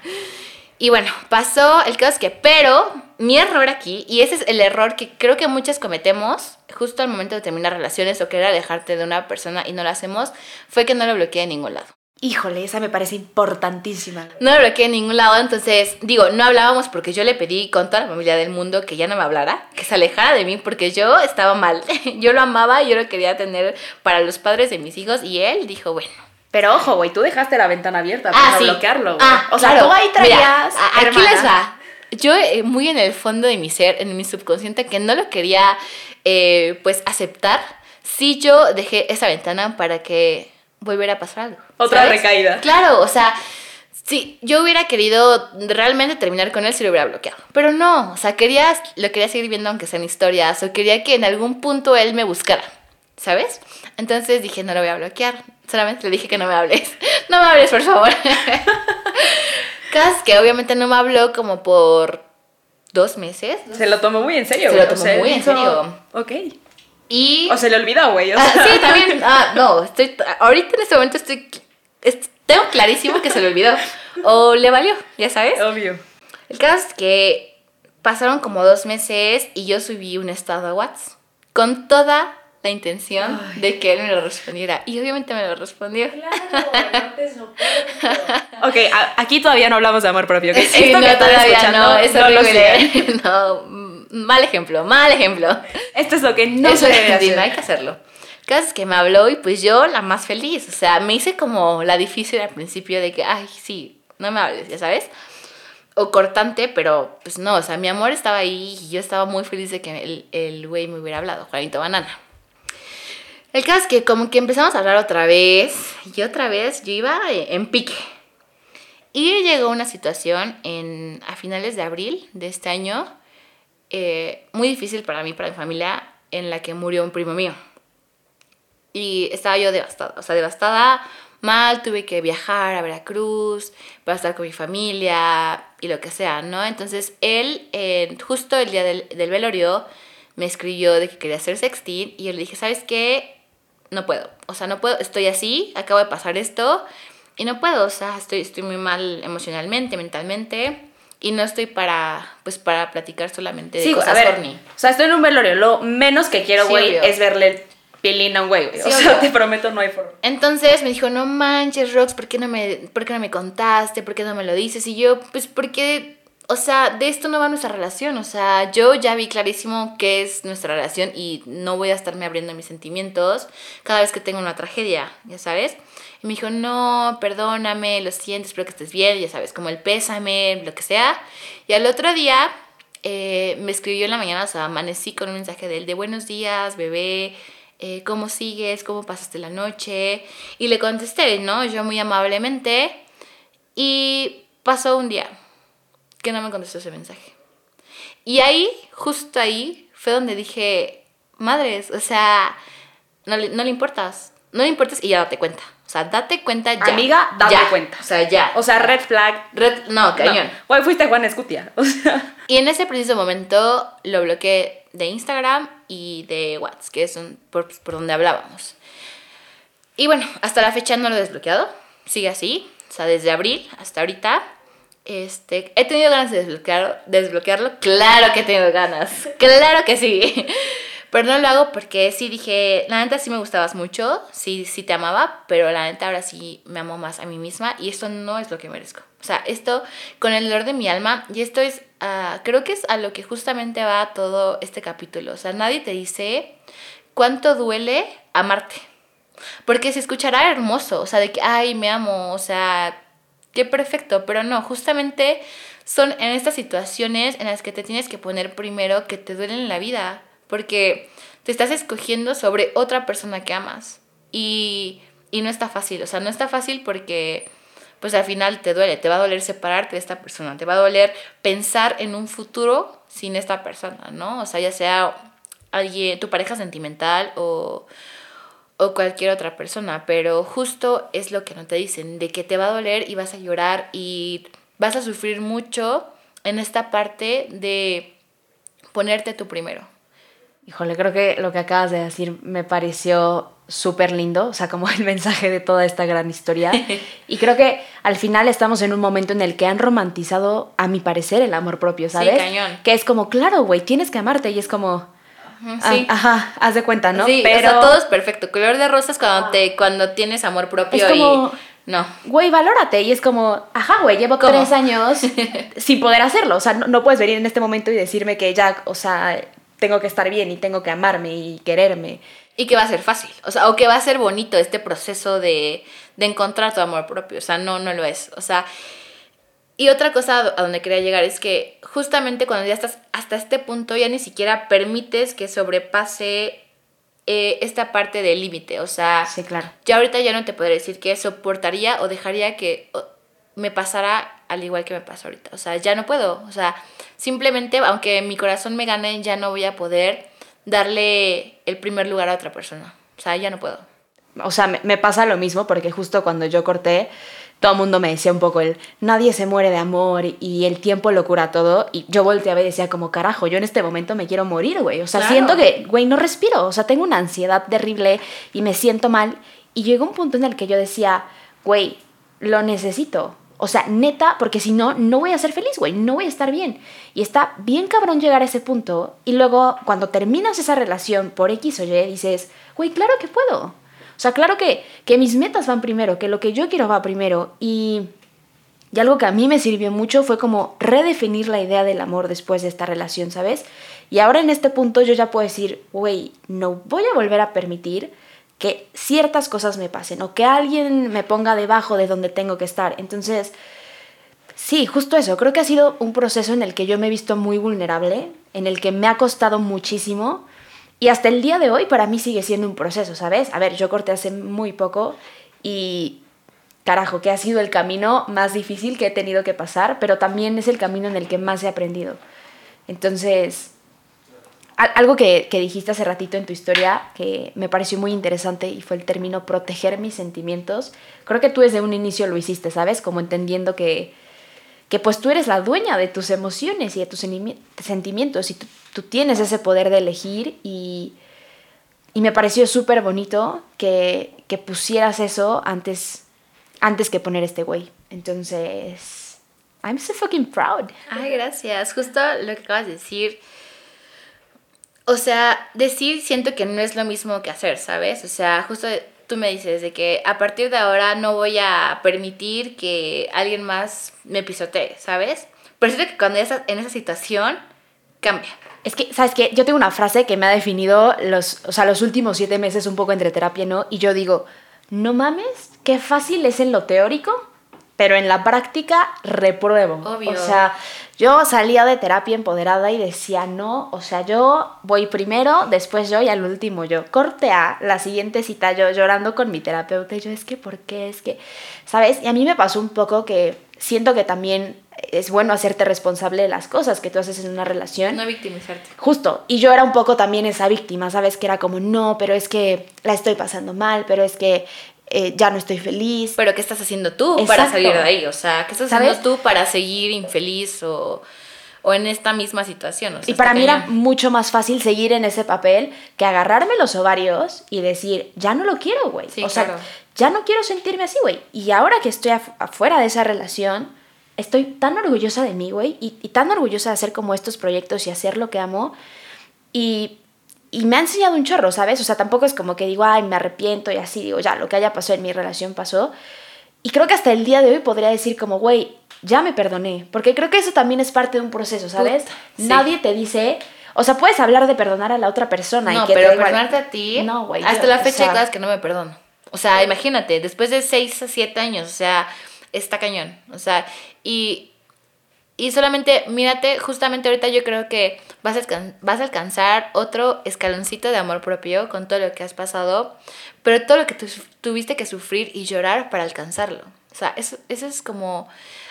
Y bueno, pasó el caso es que, pero mi error aquí, y ese es el error que creo que muchas cometemos justo al momento de terminar relaciones o querer alejarte de una persona y no lo hacemos, fue que no lo bloqueé en ningún lado. Híjole, esa me parece importantísima. No lo bloqueé en ningún lado, entonces, digo, no hablábamos porque yo le pedí con toda la familia del mundo que ya no me hablara, que se alejara de mí porque yo estaba mal. Yo lo amaba y yo lo quería tener para los padres de mis hijos y él dijo, bueno. Pero ojo, güey, tú dejaste la ventana abierta Ah, para sí. bloquearlo, güey. Ah, o sea, claro. tú ahí Mira, traías. a- aquí les va. Yo, eh, muy en el fondo de mi ser, en mi subconsciente, que no lo quería, eh, pues, aceptar, sí yo dejé esa ventana para que volviera a pasar algo. Otra ¿sabes? recaída. Claro, o sea, sí, yo hubiera querido realmente terminar con él si lo hubiera bloqueado. Pero no, o sea, quería, lo quería seguir viendo aunque sean historias, o quería que en algún punto él me buscara, ¿sabes? Entonces dije, no lo voy a bloquear. Solamente le dije que no me hables. No me hables, por favor. Caso que obviamente no me habló como por dos meses. Se lo tomó muy en serio, Se güey. lo o tomó sea, muy en serio. Ok. Y... O se le olvidó, güey. o Ah, sea. sí, también. Ah, no, estoy. Ahorita en este momento estoy. es- tengo clarísimo que se le olvidó. O le valió, ya sabes. Obvio. El caso es que pasaron como dos meses y yo subí un estado a WhatsApp con toda la intención Ay. de que él me lo respondiera. Y obviamente me lo respondió. Ok, a- aquí todavía no hablamos de amor propio. ¿ok? Sí, Esto no, todavía no, es no lo sigan. No, mm, mal ejemplo, mal ejemplo. Esto es lo que no Eso se debe hacer. no hay que hacerlo. El caso es que me habló y pues yo la más feliz. O sea, me hice como la difícil al principio de que, ay, sí, no me hables, ya sabes. O cortante, pero pues no, o sea, mi amor estaba ahí y yo estaba muy feliz de que el, el güey me hubiera hablado, Juanito Banana. El caso es que como que empezamos a hablar otra vez y otra vez yo iba en pique. Y llegó una situación en, a finales de abril de este año, eh, muy difícil para mí, para mi familia, en la que murió un primo mío. Y estaba yo devastada, o sea, devastada, mal, tuve que viajar a Veracruz para estar con mi familia y lo que sea, ¿no? Entonces él, eh, justo el día del, del velorio, me escribió de que quería hacer sexting y yo le dije, ¿sabes qué? No puedo, o sea, no puedo, estoy así, acabo de pasar esto y no puedo, o sea, estoy, estoy muy mal emocionalmente, mentalmente y no estoy para, pues, para platicar solamente de Sí, cosas a ver, horny. o sea, estoy en un velorio. Lo menos que quiero, Sí, güey, obvio. es verle el pilín a un güey, güey. Sí, o sea, obvio. te prometo, no hay forma. Entonces me dijo, no manches, Rox, ¿por qué no me, por qué no me contaste? ¿Por qué no me lo dices? Y yo, pues porque, o sea, de esto no va nuestra relación. O sea, yo ya vi clarísimo qué es nuestra relación y no voy a estarme abriendo mis sentimientos cada vez que tengo una tragedia, ya sabes. Y me dijo, no, perdóname, lo siento, espero que estés bien, ya sabes, como el pésame, lo que sea. Y al otro día eh, me escribió en la mañana, o sea, amanecí con un mensaje de él de buenos días, bebé, eh, ¿cómo sigues? ¿Cómo pasaste la noche? Y le contesté, ¿no? Yo muy amablemente. Y pasó un día que no me contestó ese mensaje. Y ahí, justo ahí, fue donde dije, madres, o sea, no le, no le importas, no le importas y ya date cuenta. O sea, date cuenta ya. Amiga, date Ya. cuenta. O sea, ya. O sea, red flag. Red- no, cañón. No. Güey, fuiste Juan Escutia. O sea, Y en ese preciso momento lo bloqueé de Instagram y de WhatsApp, que es un- por, por donde hablábamos. Y bueno, hasta la fecha no lo he desbloqueado. Sigue así. O sea, desde abril hasta ahorita. Este, he tenido ganas de desbloquearlo. Claro que he tenido ganas. Claro que sí. Pero no lo hago porque sí dije, la neta sí me gustabas mucho, sí, sí te amaba, pero la neta ahora sí me amo más a mí misma y esto no es lo que merezco. O sea, esto con el dolor de mi alma, y esto es, ah, creo que es a lo que justamente va todo este capítulo. O sea, nadie te dice cuánto duele amarte. Porque se escuchará hermoso, o sea, de que, ay, me amo, o sea, qué perfecto, pero no, justamente son en estas situaciones en las que te tienes que poner primero que te duelen en la vida, porque te estás escogiendo sobre otra persona que amas y, y no está fácil, o sea, no está fácil porque pues al final te duele, te va a doler separarte de esta persona, te va a doler pensar en un futuro sin esta persona, ¿no? O sea, ya sea alguien, tu pareja sentimental o, o cualquier otra persona, pero justo es lo que no te dicen, de que te va a doler y vas a llorar y vas a sufrir mucho en esta parte de ponerte tú primero. Híjole, creo que lo que acabas de decir me pareció súper lindo, o sea, como el mensaje de toda esta gran historia. Y creo que al final estamos en un momento en el que han romantizado, a mi parecer, el amor propio, ¿sabes? Sí, cañón. Que es como, claro, güey, tienes que amarte y es como... Sí. ah, ajá, haz de cuenta, ¿no? Sí, Pero... o sea, todo es perfecto. Color de rosas cuando, te, cuando tienes amor propio Es como- y... No. Güey, valórate. Y es como, ajá, güey, llevo ¿Cómo? tres años sin poder hacerlo. O sea, no, no puedes venir en este momento y decirme que ya, o sea, tengo que estar bien y tengo que amarme y quererme. Y que va a ser fácil, o sea, o que va a ser bonito este proceso de, de encontrar tu amor propio, o sea, no, no lo es, o sea, y otra cosa a donde quería llegar es que justamente cuando ya estás hasta este punto ya ni siquiera permites que sobrepase eh, esta parte del límite, o sea, Sí, claro. ya ahorita ya no te podré decir que soportaría o dejaría que me pasara al igual que me pasa ahorita. O sea, ya no puedo. O sea, simplemente, aunque mi corazón me gane, ya no voy a poder darle el primer lugar a otra persona. O sea, ya no puedo. O sea, me, me pasa lo mismo porque justo cuando yo corté, todo el mundo me decía un poco el nadie se muere de amor y el tiempo lo cura todo. Y yo volteaba y decía como, carajo, yo en este momento me quiero morir, güey. O sea, Claro. siento que, güey, no respiro. O sea, tengo una ansiedad terrible y me siento mal. Y llegó un punto en el que yo decía, güey, lo necesito. O sea, neta, porque si no, no voy a ser feliz, güey, no voy a estar bien. Y está bien cabrón llegar a ese punto. Y luego, cuando terminas esa relación por X o Y, dices, güey, claro que puedo. O sea, claro que, que mis metas van primero, que lo que yo quiero va primero. Y, y algo que a mí me sirvió mucho fue como redefinir la idea del amor después de esta relación, ¿sabes? Y ahora en este punto yo ya puedo decir, güey, no voy a volver a permitir que ciertas cosas me pasen o que alguien me ponga debajo de donde tengo que estar. Entonces, sí, justo eso. Creo que ha sido un proceso en el que yo me he visto muy vulnerable, en el que me ha costado muchísimo. Y hasta el día de hoy para mí sigue siendo un proceso, ¿sabes? A ver, yo corté hace muy poco y carajo, que ha sido el camino más difícil que he tenido que pasar, pero también es el camino en el que más he aprendido. Entonces, al- algo que, que dijiste hace ratito en tu historia que me pareció muy interesante y fue el término proteger mis sentimientos. Creo que tú desde un inicio lo hiciste, ¿sabes? Como entendiendo que, que pues tú eres la dueña de tus emociones y de tus sentimientos y tú, tú tienes ese poder de elegir y, y me pareció súper bonito que, que pusieras eso antes, antes que poner este güey. Entonces, I'm so fucking proud. Ay, gracias. Justo lo que acabas de decir. O sea, decir siento que no es lo mismo que hacer, ¿sabes? O sea, justo tú me dices de que a partir de ahora no voy a permitir que alguien más me pisotee, ¿sabes? Pero siento que cuando ya estás en esa situación, cambia. Es que, ¿sabes qué? Yo tengo una frase que me ha definido los, o sea, los últimos siete meses un poco entre terapia, ¿no? Y yo digo, no mames, qué fácil es en lo teórico, pero en la práctica repruebo. Obvio. O sea, yo salía de terapia empoderada y decía, no, o sea, yo voy primero, después yo y al último yo. Corte a la siguiente cita yo llorando con mi terapeuta y yo, es que, ¿por qué? Es que, ¿sabes? Y a mí me pasó un poco que siento que también es bueno hacerte responsable de las cosas que tú haces en una relación. No victimizarte. Justo, y yo era un poco también esa víctima, ¿sabes? Que era como, no, pero es que la estoy pasando mal, pero es que eh, ya no estoy feliz. Pero ¿qué estás haciendo tú para Exacto. salir de ahí? O sea, ¿qué estás ¿Sabes? haciendo tú para seguir infeliz o, o en esta misma situación? O sea, Y para mí era mucho más fácil seguir en ese papel que agarrarme los ovarios y decir, ya no lo quiero, güey. Sí, o sea, claro. ya no quiero sentirme así, güey. Y ahora que estoy af- afuera de esa relación, estoy tan orgullosa de mí, güey. Y, y tan orgullosa de hacer como estos proyectos y hacer lo que amo. Y, y me ha enseñado un chorro, ¿sabes? O sea, tampoco es como que digo, ay, me arrepiento y así, digo, ya, lo que haya pasado en mi relación pasó. Y creo que hasta el día de hoy podría decir como, güey, ya me perdoné. Porque creo que eso también es parte de un proceso, ¿sabes? Puta, sí. Nadie te dice... O sea, puedes hablar de perdonar a la otra persona. No, y que pero igual. perdonarte a ti. No, güey. Hasta yo- la o fecha sea, hay cosas que no me perdono. O sea, imagínate, después de 6 a 7 años, o sea, está cañón. O sea, y, y solamente, mírate, justamente ahorita yo creo que vas a, vas a alcanzar otro escaloncito de amor propio con todo lo que has pasado, pero todo lo que tuviste que sufrir y llorar para alcanzarlo. O sea, eso, eso es como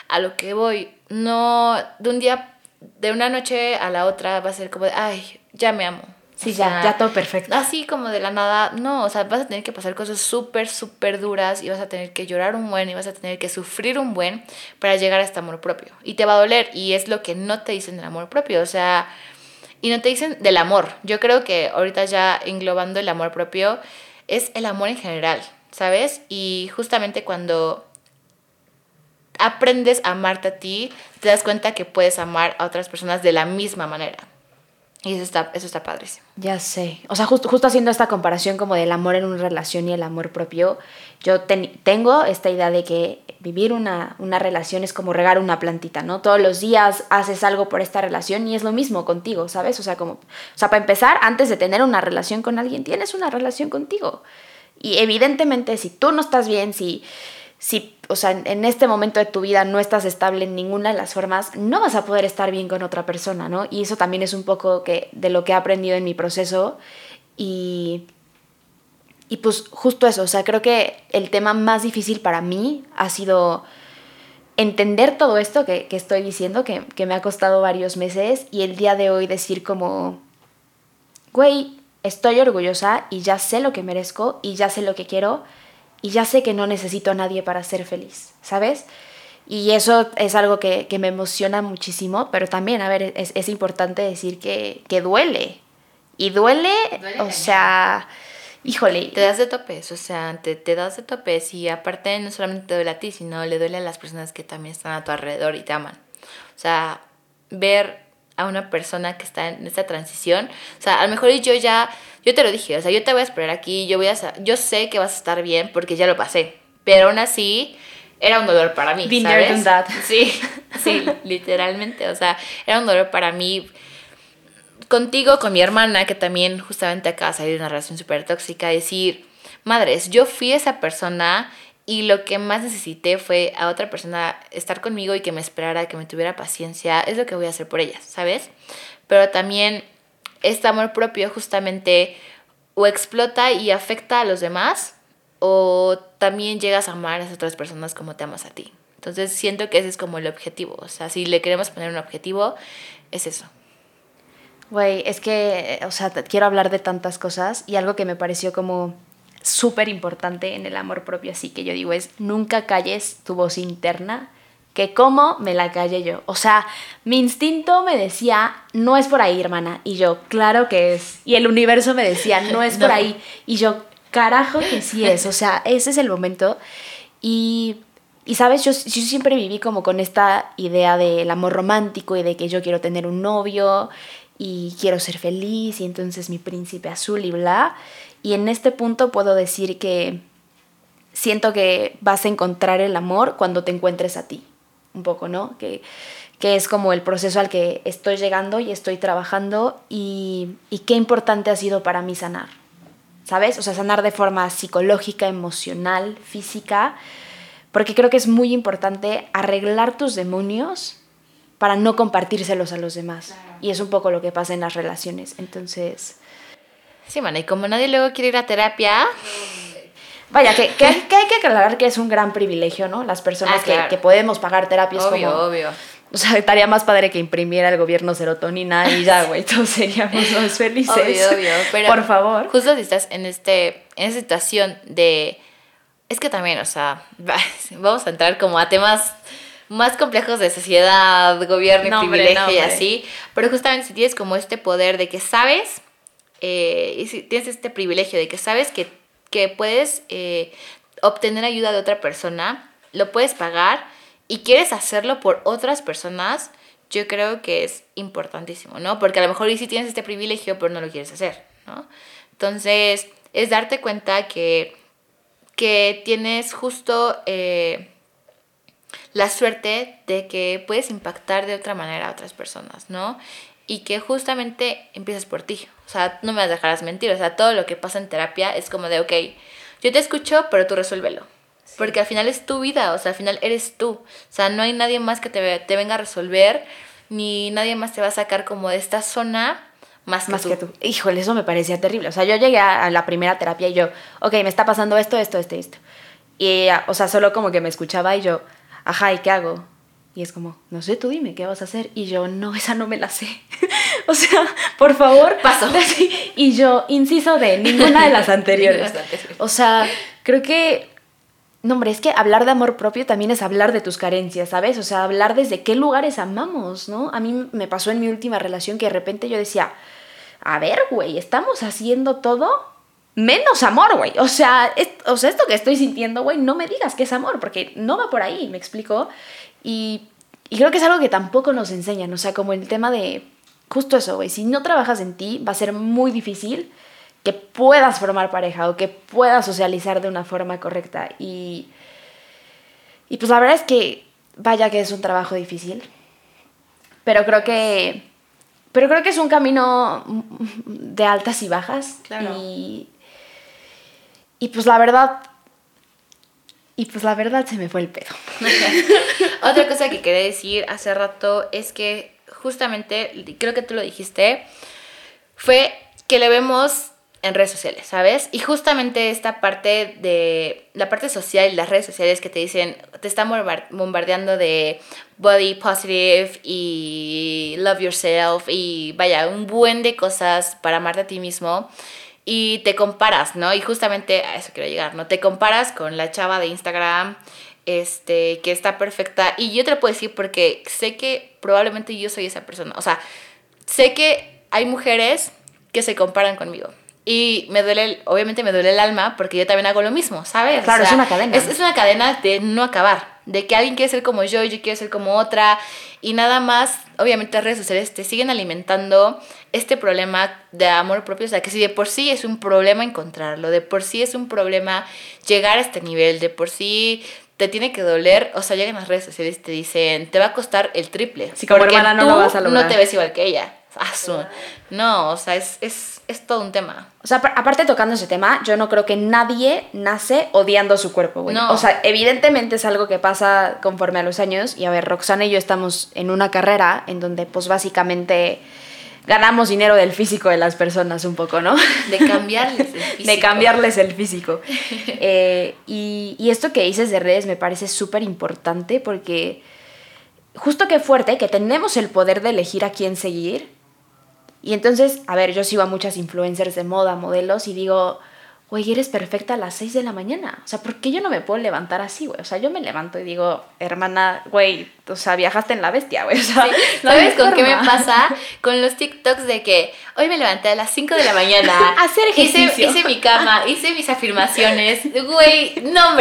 a lo que voy. No, de un día, de una noche a la otra va a ser como de, ay, ya me amo. Sí, ya, ya todo perfecto. Así como de la nada, no, o sea, vas a tener que pasar cosas súper, súper duras y vas a tener que llorar un buen y vas a tener que sufrir un buen para llegar a este amor propio. Y te va a doler y es lo que no te dicen del amor propio, o sea, y no te dicen del amor. Yo creo que ahorita ya englobando el amor propio es el amor en general, ¿sabes? Y justamente cuando aprendes a amarte a ti, te das cuenta que puedes amar a otras personas de la misma manera. Y eso está, eso está padrísimo. Ya sé. O sea, justo, haciendo esta comparación como del amor en una relación y el amor propio, yo tengo esta idea de que vivir una, una relación es como regar una plantita, ¿no? Todos los días haces algo por esta relación y es lo mismo contigo, ¿sabes? O sea, como, o sea, para empezar, antes de tener una relación con alguien, tienes una relación contigo. Y evidentemente, si tú no estás bien, si si, o sea, en este momento de tu vida no estás estable en ninguna de las formas, no vas a poder estar bien con otra persona, ¿no? Y eso también es un poco que, de lo que he aprendido en mi proceso. Y, y pues justo eso, o sea, creo que el tema más difícil para mí ha sido entender todo esto que, que estoy diciendo, que, que me ha costado varios meses, y el día de hoy decir como, güey, estoy orgullosa y ya sé lo que merezco y ya sé lo que quiero y ya sé que no necesito a nadie para ser feliz, ¿sabes? Y eso es algo que, me emociona muchísimo, pero también, a ver, es, importante decir que, duele. Y duele, o sea, híjole. Te das de topes, o sea, te, te das de topes y aparte no solamente te duele a ti, sino le duele a las personas que también están a tu alrededor y te aman. O sea, ver a una persona que está en esta transición, o sea, a lo mejor yo ya yo te lo dije, o sea, yo te voy a esperar aquí, yo voy a yo sé que vas a estar bien porque ya lo pasé, pero aún así era un dolor para mí, Been ¿sabes? that. Sí, sí, literalmente, o sea, era un dolor para mí contigo, con mi hermana, que también justamente acaba de salir de una relación súper tóxica, decir, madres, yo fui esa persona y lo que más necesité fue a otra persona estar conmigo y que me esperara, que me tuviera paciencia, es lo que voy a hacer por ellas, ¿sabes? Pero también este amor propio justamente o explota y afecta a los demás o también llegas a amar a esas otras personas como te amas a ti. Entonces siento que ese es como el objetivo. O sea, si le queremos poner un objetivo, es eso. Güey, es que, o sea, quiero hablar de tantas cosas y algo que me pareció como súper importante en el amor propio, así que yo digo es, nunca calles tu voz interna que cómo me la callé yo. O sea, mi instinto me decía, no es por ahí, hermana. Y yo, claro que es. Y el universo me decía, no es por ahí. Y yo, carajo que sí es. O sea, ese es el momento. Y, y sabes, yo, yo siempre viví como con esta idea del amor romántico y de que yo quiero tener un novio y quiero ser feliz y entonces mi príncipe azul y bla. Y en este punto puedo decir que siento que vas a encontrar el amor cuando te encuentres a ti un poco, ¿no? Que, que es como el proceso al que estoy llegando y estoy trabajando y, y qué importante ha sido para mí sanar, ¿sabes? O sea, sanar de forma psicológica, emocional, física, porque creo que es muy importante arreglar tus demonios para no compartírselos a los demás. Y es un poco lo que pasa en las relaciones. Entonces... Sí, man, y como nadie luego quiere ir a terapia... Vaya, que, que, hay que aclarar que es un gran privilegio, ¿no? Las personas ah, que, podemos pagar terapias obvio, como... Obvio, O sea, estaría más padre que imprimiera el gobierno serotonina y ya, güey, todos seríamos más felices. Obvio, obvio. Pero Por favor. Justo si estás en, este, en esa situación de... Es que también, o sea, vamos a entrar como a temas más complejos de sociedad, gobierno y privilegio y así. Pero justamente si tienes como este poder de que sabes, eh, y si tienes este privilegio de que sabes que que puedes eh, obtener ayuda de otra persona, lo puedes pagar y quieres hacerlo por otras personas, yo creo que es importantísimo, ¿no? Porque a lo mejor sí tienes este privilegio, pero no lo quieres hacer, ¿no? Entonces, es darte cuenta que, que tienes justo eh, la suerte de que puedes impactar de otra manera a otras personas, ¿no? Y que justamente empiezas por ti. O sea, no me dejarás mentir. O sea, todo lo que pasa en terapia es como de, ok, yo te escucho, pero tú resuélvelo. Porque al final es tu vida, o sea, al final eres tú. O sea, no hay nadie más que te, te venga a resolver, ni nadie más te va a sacar como de esta zona más que, Más tú. que tú. Híjole, eso me parecía terrible. O sea, yo llegué a, a la primera terapia y yo, ok, me está pasando esto, esto, esto, esto. Y ella, o sea, solo como que me escuchaba y yo, ajá, ¿y qué hago? Y es como, no sé, tú dime, ¿qué vas a hacer? Y yo, no, esa no me la sé. o sea, por favor, Paso. Y yo, inciso de ninguna de las anteriores. O sea, creo que, no, hombre, es que hablar de amor propio también es hablar de tus carencias, ¿sabes? O sea, hablar desde qué lugares amamos, ¿no? A mí me pasó en mi última relación que de repente yo decía, a ver, güey, estamos haciendo todo menos amor, güey. O sea, es- o sea, esto que estoy sintiendo, güey, no me digas que es amor, porque no va por ahí, me explico. Y, y creo que es algo que tampoco nos enseñan, o sea, como el tema de justo eso, güey, si no trabajas en ti, va a ser muy difícil que puedas formar pareja o que puedas socializar de una forma correcta. Y, y pues la verdad es que, vaya que es un trabajo difícil, pero creo que pero creo que es un camino de altas y bajas. Claro. Y, y pues la verdad. Y pues la verdad se me fue el pedo. Otra cosa que quería decir hace rato es que justamente, creo que tú lo dijiste, fue que le vemos en redes sociales, ¿sabes? Y justamente esta parte de la parte social y las redes sociales que te dicen, te están bombar- bombardeando de body positive y love yourself y vaya, un buen de cosas para amarte a ti mismo y te comparas, ¿no? Y justamente a eso quiero llegar, ¿no? Te comparas con la chava de Instagram, este, que está perfecta. Y yo te lo puedo decir porque sé que probablemente yo soy esa persona. O sea, sé que hay mujeres que se comparan conmigo. Y me duele, el- obviamente me duele el alma porque yo también hago lo mismo, ¿sabes? Claro, es una cadena. Es, es una cadena de no acabar. De que alguien quiere ser como yo y yo quiero ser como otra. Y nada más, obviamente las redes sociales te siguen alimentando este problema de amor propio. O sea, que si de por sí es un problema encontrarlo, de por sí es un problema llegar a este nivel, de por sí te tiene que doler, o sea, llegan las redes sociales y te dicen, te va a costar el triple. Sí, como porque hermana no tú lo vas a lograr. No te ves igual que ella. No, o sea, es, es, es todo un tema. O sea, apar- aparte tocando ese tema, yo no creo que nadie nace odiando su cuerpo, güey. No. O sea, evidentemente es algo que pasa conforme a los años. Y a ver, Roxana y yo estamos en una carrera en donde, pues básicamente, ganamos dinero del físico de las personas un poco, ¿no? De cambiarles el físico. de cambiarles el físico. Eh, y, y esto que dices de redes me parece súper importante porque justo que fuerte que tenemos el poder de elegir a quién seguir. Y entonces, a ver, yo sigo a muchas influencers de moda, modelos, y digo, güey, eres perfecta a las 6 de la mañana. O sea, ¿por qué yo no me puedo levantar así, güey? O sea, yo me levanto y digo, hermana, güey, o sea, viajaste en la bestia, güey. O sea, no ¿Sabes con qué me pasa? Con los TikToks de que hoy me levanté a las 5 de la mañana. Hacer hice, ejercicio. hice mi cama, hice mis afirmaciones. Güey, no,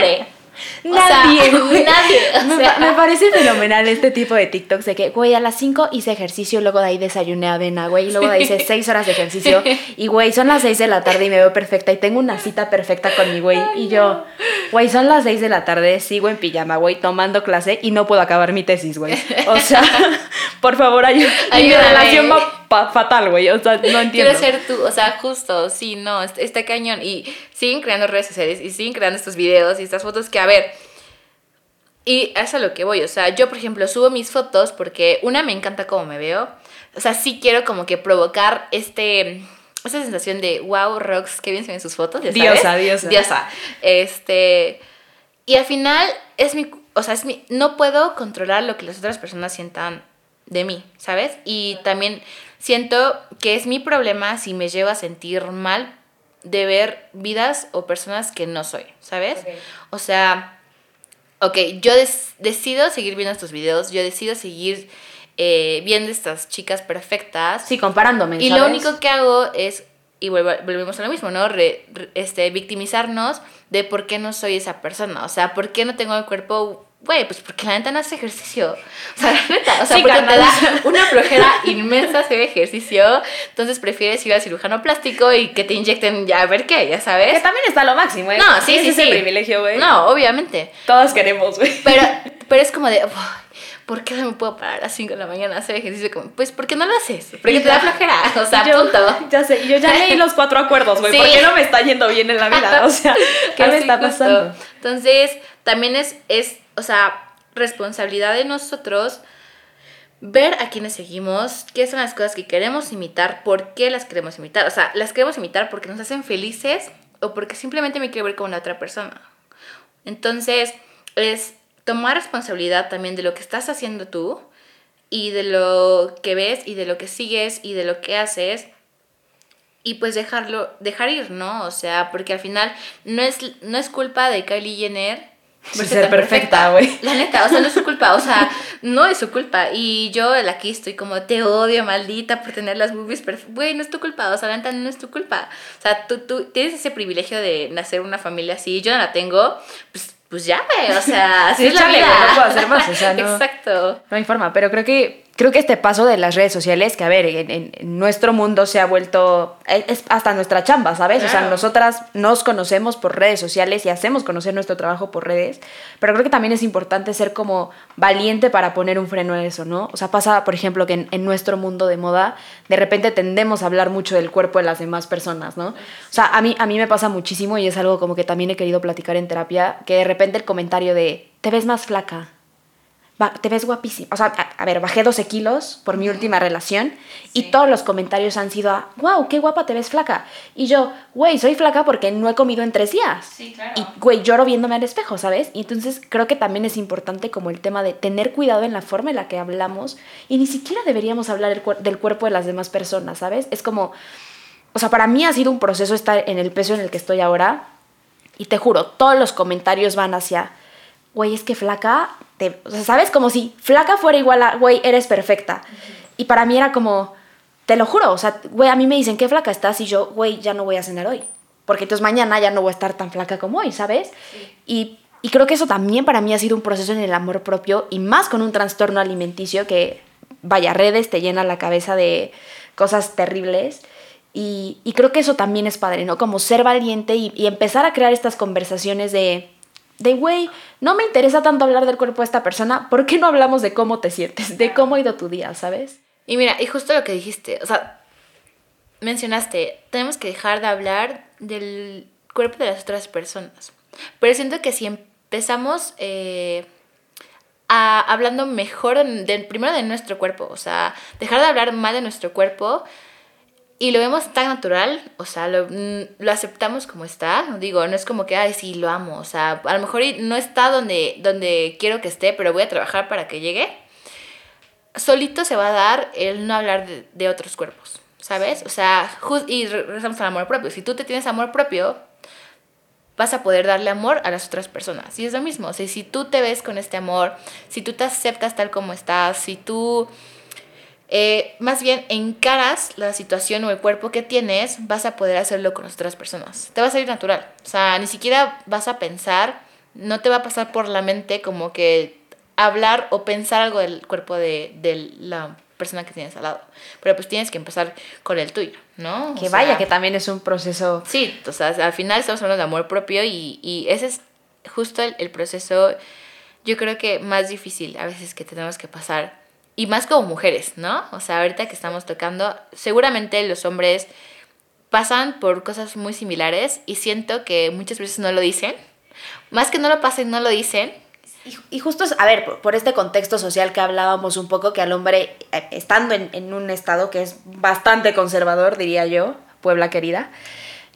O Nadie, sea, güey. nadie. o Me, sea, pa- me parece fenomenal este tipo de TikToks de que, güey, a las 5 hice ejercicio, luego de ahí desayuné avena, güey, y luego de ahí hice 6 horas de ejercicio, y güey, son las 6 de la tarde y me veo perfecta, y tengo una cita perfecta con mi güey, y yo, güey, son las 6 de la tarde, sigo en pijama, güey, tomando clase, y no puedo acabar mi tesis, güey. O sea, por favor, ayúdame. Mi relación va fatal, güey, o sea, no entiendo. Quiero ser tú, o sea, justo, sí, no, est- está cañón. Y siguen creando redes sociales y siguen creando estos videos y estas fotos que, a ver, y es a lo que voy, o sea, yo, por ejemplo, subo mis fotos porque una me encanta cómo me veo, o sea, sí quiero como que provocar este, esta sensación de, wow, Rox, qué bien se ven sus fotos, ya sabes. Diosa, diosa. Diosa. Este, y al final es mi, o sea, es mi, no puedo controlar lo que las otras personas sientan de mí, ¿sabes? Y también siento que es mi problema si me llevo a sentir mal de ver vidas o personas que no soy, ¿sabes? O sea, ok, yo decido seguir viendo estos videos, yo decido seguir eh, viendo estas chicas perfectas. Sí, comparándome, Y lo único que hago es, y volvemos a lo mismo, ¿no? Re- re- este, victimizarnos de por qué no soy esa persona. O sea, por qué no tengo el cuerpo. Güey, pues porque la neta no hace ejercicio. O sea, la neta. O sea, Sí, porque te da una flojera inmensa hacer ejercicio. Entonces prefieres ir al cirujano plástico y que te inyecten ya a ver qué, ya Que sabes. también está lo máximo, ¿eh? No, sí, Ese sí, es el sí. privilegio, güey. No, obviamente. Todas queremos, güey. Pero, pero es como de, "Uf, ¿por qué no me puedo parar a las 5 de la mañana a hacer ejercicio? Como, pues, ¿por qué no lo haces? Porque te da flojera, o sea, yo, punto. Ya sé, y yo ya leí los cuatro acuerdos, güey, ¿por qué no me está yendo bien en la vida? O sea, ¿qué me está pasando? Entonces, también es, es, o sea, responsabilidad de nosotros ver a quienes seguimos, qué son las cosas que queremos imitar, por qué las queremos imitar. O sea, las queremos imitar porque nos hacen felices o porque simplemente me quiero ver como la otra persona. Entonces, es tomar responsabilidad también de lo que estás haciendo tú y de lo que ves y de lo que sigues y de lo que haces y pues dejarlo dejar ir, ¿no? O sea, porque al final no es no es culpa de Kylie Jenner ser perfecta, güey. La neta, o sea, no es su culpa, o sea, no es su culpa. Y yo aquí estoy como, te odio, maldita, por tener las boobies perfectas. Güey, no es tu culpa, o sea, la neta no es tu culpa. O sea, tú, tú tienes ese privilegio de nacer una familia así, yo no la tengo, pues pues ya, güey, o sea, así es la vida. no puedo hacer más, o sea, no. Exacto. No hay forma, pero creo que creo que este paso de las redes sociales, que a ver, en, nuestro mundo se ha vuelto, es hasta nuestra chamba, ¿sabes? O sea, nosotras nos conocemos por redes sociales y hacemos conocer nuestro trabajo por redes, pero creo que también es importante ser como valiente para poner un freno a eso, ¿no? O sea, pasa, por ejemplo, que en, nuestro mundo de moda, de repente tendemos a hablar mucho del cuerpo de las demás personas, ¿no? O sea, a mí, a mí me pasa muchísimo y es algo como que también he querido platicar en terapia, que de repente el comentario de, te ves más flaca te ves guapísima. O sea, a, ver, bajé 12 kilos por mi última relación y todos los comentarios han sido a, wow, qué guapa te ves flaca. Y yo, güey, soy flaca porque no he comido en tres días. Sí, claro. Y, güey, lloro viéndome al espejo, ¿sabes? Y entonces creo que también es importante como el tema de tener cuidado en la forma en la que hablamos y ni siquiera deberíamos hablar del cuerpo de las demás personas, ¿sabes? Es como, o sea, para mí ha sido un proceso estar en el peso en el que estoy ahora y te juro, todos los comentarios van hacia güey, es que flaca, te, o sea, ¿sabes? Como si flaca fuera igual a, güey, eres perfecta. Y para mí era como, te lo juro, o sea, güey, a mí me dicen, ¿qué flaca estás? Y yo, güey, ya no voy a cenar hoy. Porque entonces mañana ya no voy a estar tan flaca como hoy, ¿sabes? Y, y creo que eso también para mí ha sido un proceso en el amor propio y más con un trastorno alimenticio que, vaya, redes te llena la cabeza de cosas terribles. Y, y creo que eso también es padre, ¿no? Como ser valiente y, y empezar a crear estas conversaciones de de, güey, no me interesa tanto hablar del cuerpo de esta persona, ¿por qué no hablamos de cómo te sientes, de cómo ha ido tu día, ¿sabes? Y mira, y justo lo que dijiste, o sea, mencionaste, tenemos que dejar de hablar del cuerpo de las otras personas. Pero siento que si empezamos eh, a, hablando mejor del, primero de nuestro cuerpo, o sea, dejar de hablar mal de nuestro cuerpo, y lo vemos tan natural, o sea, lo, mm, lo, aceptamos como está, digo, no es como que, ay, sí, lo amo, o sea, a lo mejor no está donde, donde quiero que esté, pero voy a trabajar para que llegue, solito se va a dar el no hablar de, otros cuerpos, ¿sabes? O sea, y regresamos al amor propio, si tú te tienes amor propio, vas a poder darle amor a las otras personas, y es lo mismo, o sea, si tú te ves con este amor, si tú te aceptas tal como estás, si tú eh, más bien encaras la situación o el cuerpo que tienes, vas a poder hacerlo con otras personas. Te va a salir natural. O sea, ni siquiera vas a pensar, no te va a pasar por la mente como que hablar o pensar algo del cuerpo de, de la persona que tienes al lado. Pero pues tienes que empezar con el tuyo, ¿no? Que vaya, que también es un proceso. Sí, o sea, al final estamos hablando de amor propio y, y ese es justo el, el proceso, yo creo que más difícil a veces que tenemos que pasar y más como mujeres, ¿no? O sea, ahorita que estamos tocando, seguramente los hombres pasan por cosas muy similares y siento que muchas veces no lo dicen. Más que no lo pasen, no lo dicen. Y, justo a ver, por, este contexto social que hablábamos un poco, que al hombre, eh, estando en, un estado que es bastante conservador, diría yo, Puebla querida,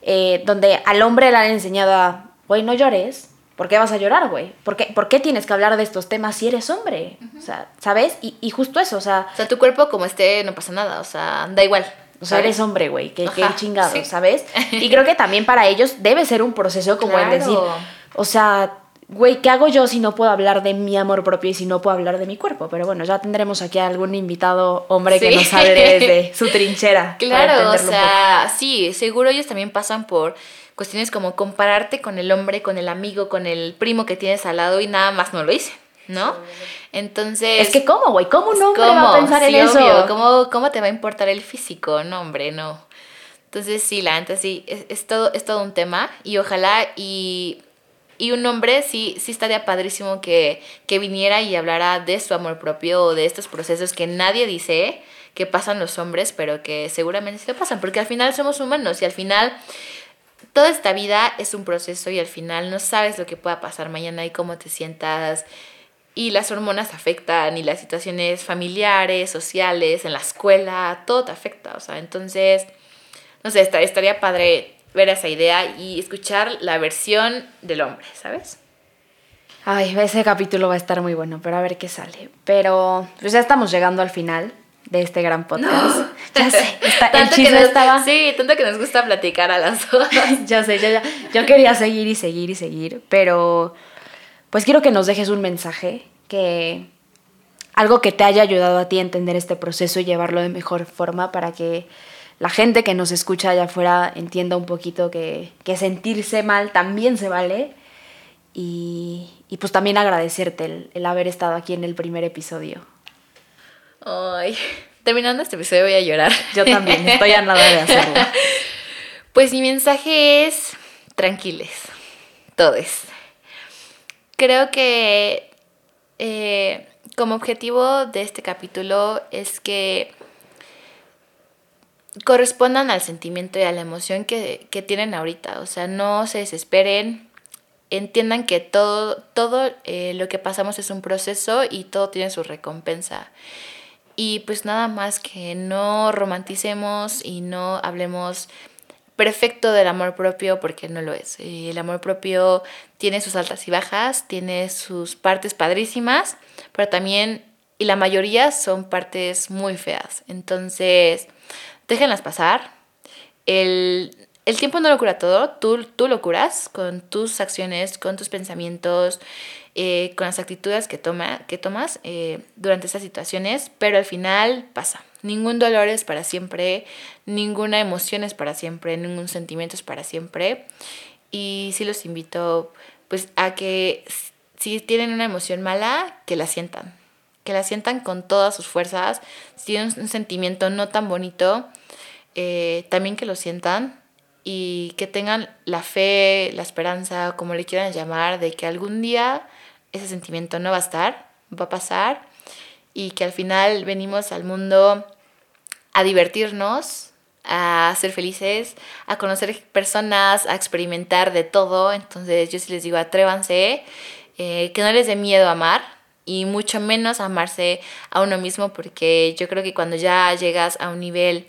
eh, donde al hombre le han enseñado a, güey, no llores, ¿Por qué vas a llorar, güey? ¿Por qué, ¿Por qué tienes que hablar de estos temas si eres hombre? O sea, ¿sabes? Y, y, justo eso, o sea... O sea, tu cuerpo como esté no pasa nada, o sea, da igual. O sea, eres hombre, güey, qué, qué chingado, ¿sabes? Y creo que también para ellos debe ser un proceso como el decir, o sea, güey, ¿qué hago yo si no puedo hablar de mi amor propio y si no puedo hablar de mi cuerpo? Pero bueno, ya tendremos aquí a algún invitado hombre que nos hable desde su trinchera. Claro, o sea, sí, seguro ellos también pasan por cuestiones como compararte con el hombre, con el amigo, con el primo que tienes al lado y nada más no lo hice, ¿no? Entonces... Es que ¿cómo, güey? ¿Cómo no va a pensar en eso? ¿Cómo, ¿Cómo te va a importar el físico? No, hombre, no. Entonces sí, la neta sí, es, todo, es todo un tema y ojalá y y un hombre sí, sí estaría padrísimo que, que viniera y hablara de su amor propio o de estos procesos que nadie dice que pasan los hombres, pero que seguramente sí lo pasan, porque al final somos humanos y al final toda esta vida es un proceso y al final no sabes lo que pueda pasar mañana y cómo te sientas. Y las hormonas afectan y las situaciones familiares, sociales, en la escuela, todo te afecta. O sea, entonces, no sé, estaría padre ver esa idea y escuchar la versión del hombre, ¿sabes? Ay, ese capítulo va a estar muy bueno, pero a ver qué sale. Pero pues ya estamos llegando al final de este gran podcast. Ya sé, el chisme estaba... Sí, tanto que nos gusta platicar a las dos. ya sé, ya, ya. Yo quería seguir y seguir y seguir, pero pues quiero que nos dejes un mensaje, que algo que te haya ayudado a ti a entender este proceso y llevarlo de mejor forma para que la gente que nos escucha allá afuera entienda un poquito que, que sentirse mal también se vale. Y, y pues también agradecerte el, el haber estado aquí en el primer episodio. Ay, terminando este episodio voy a llorar. Yo también, estoy a nada de hacerlo. Pues mi mensaje es tranquiles, todos. Creo que eh, como objetivo de este capítulo es que correspondan al sentimiento y a la emoción que, tienen ahorita. O sea, no se desesperen, entiendan que todo, todo eh, lo que pasamos es un proceso y todo tiene su recompensa. Y pues nada más que no romanticemos y no hablemos perfecto del amor propio porque no lo es. Eh, el amor propio tiene sus altas y bajas, tiene sus partes padrísimas, pero también, y la mayoría son partes muy feas. Entonces, déjenlas pasar. El, tiempo no lo cura todo, tú, tú lo curas con tus acciones, con tus pensamientos, eh, con las actitudes que, toma, que tomas eh, durante esas situaciones, pero al final pasa. Ningún dolor es para siempre, ninguna emoción es para siempre, ningún sentimiento es para siempre. Y sí los invito pues a que si tienen una emoción mala, que la sientan, que la sientan con todas sus fuerzas. Si tienen un sentimiento no tan bonito, eh, también que lo sientan y que tengan la fe, la esperanza, como le quieran llamar, de que algún día ese sentimiento no va a estar, va a pasar y que al final venimos al mundo a divertirnos, a ser felices, a conocer personas, a experimentar de todo. Entonces yo sí les digo, atrévanse, eh, que no les dé miedo amar y mucho menos amarse a uno mismo porque yo creo que cuando ya llegas a un nivel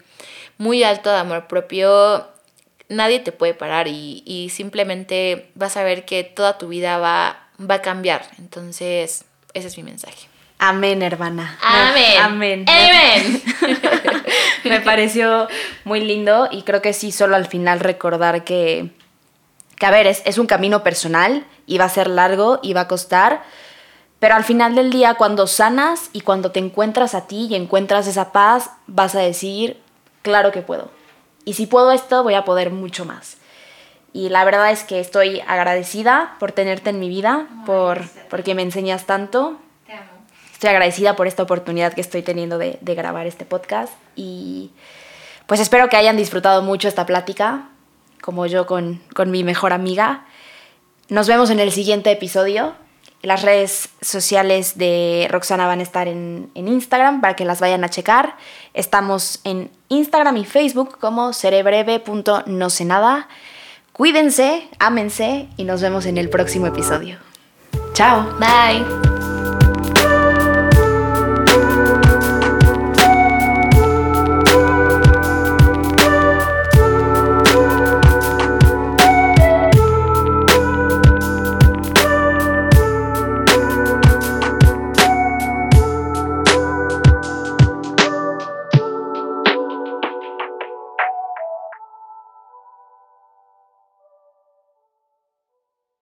muy alto de amor propio, nadie te puede parar y, y simplemente vas a ver que toda tu vida va va a cambiar. Entonces, ese es mi mensaje. Amén, hermana. Amén. Amén. Amén. Me pareció muy lindo y creo que sí, solo al final recordar que, que a ver, es, es un camino personal y va a ser largo y va a costar, pero al final del día, cuando sanas y cuando te encuentras a ti y encuentras esa paz, vas a decir, claro que puedo. Y si puedo esto, voy a poder mucho más. Y la verdad es que estoy agradecida por tenerte en mi vida, por, porque me enseñas tanto. Te amo. Estoy agradecida por esta oportunidad que estoy teniendo de, de grabar este podcast. Y pues espero que hayan disfrutado mucho esta plática, como yo con, con mi mejor amiga. Nos vemos en el siguiente episodio. Las redes sociales de Roxana van a estar en, en, Instagram para que las vayan a checar. Estamos en Instagram y Facebook como cerebreve.no sé nada. Cuídense, ámense y nos vemos en el próximo episodio. Chao. Bye.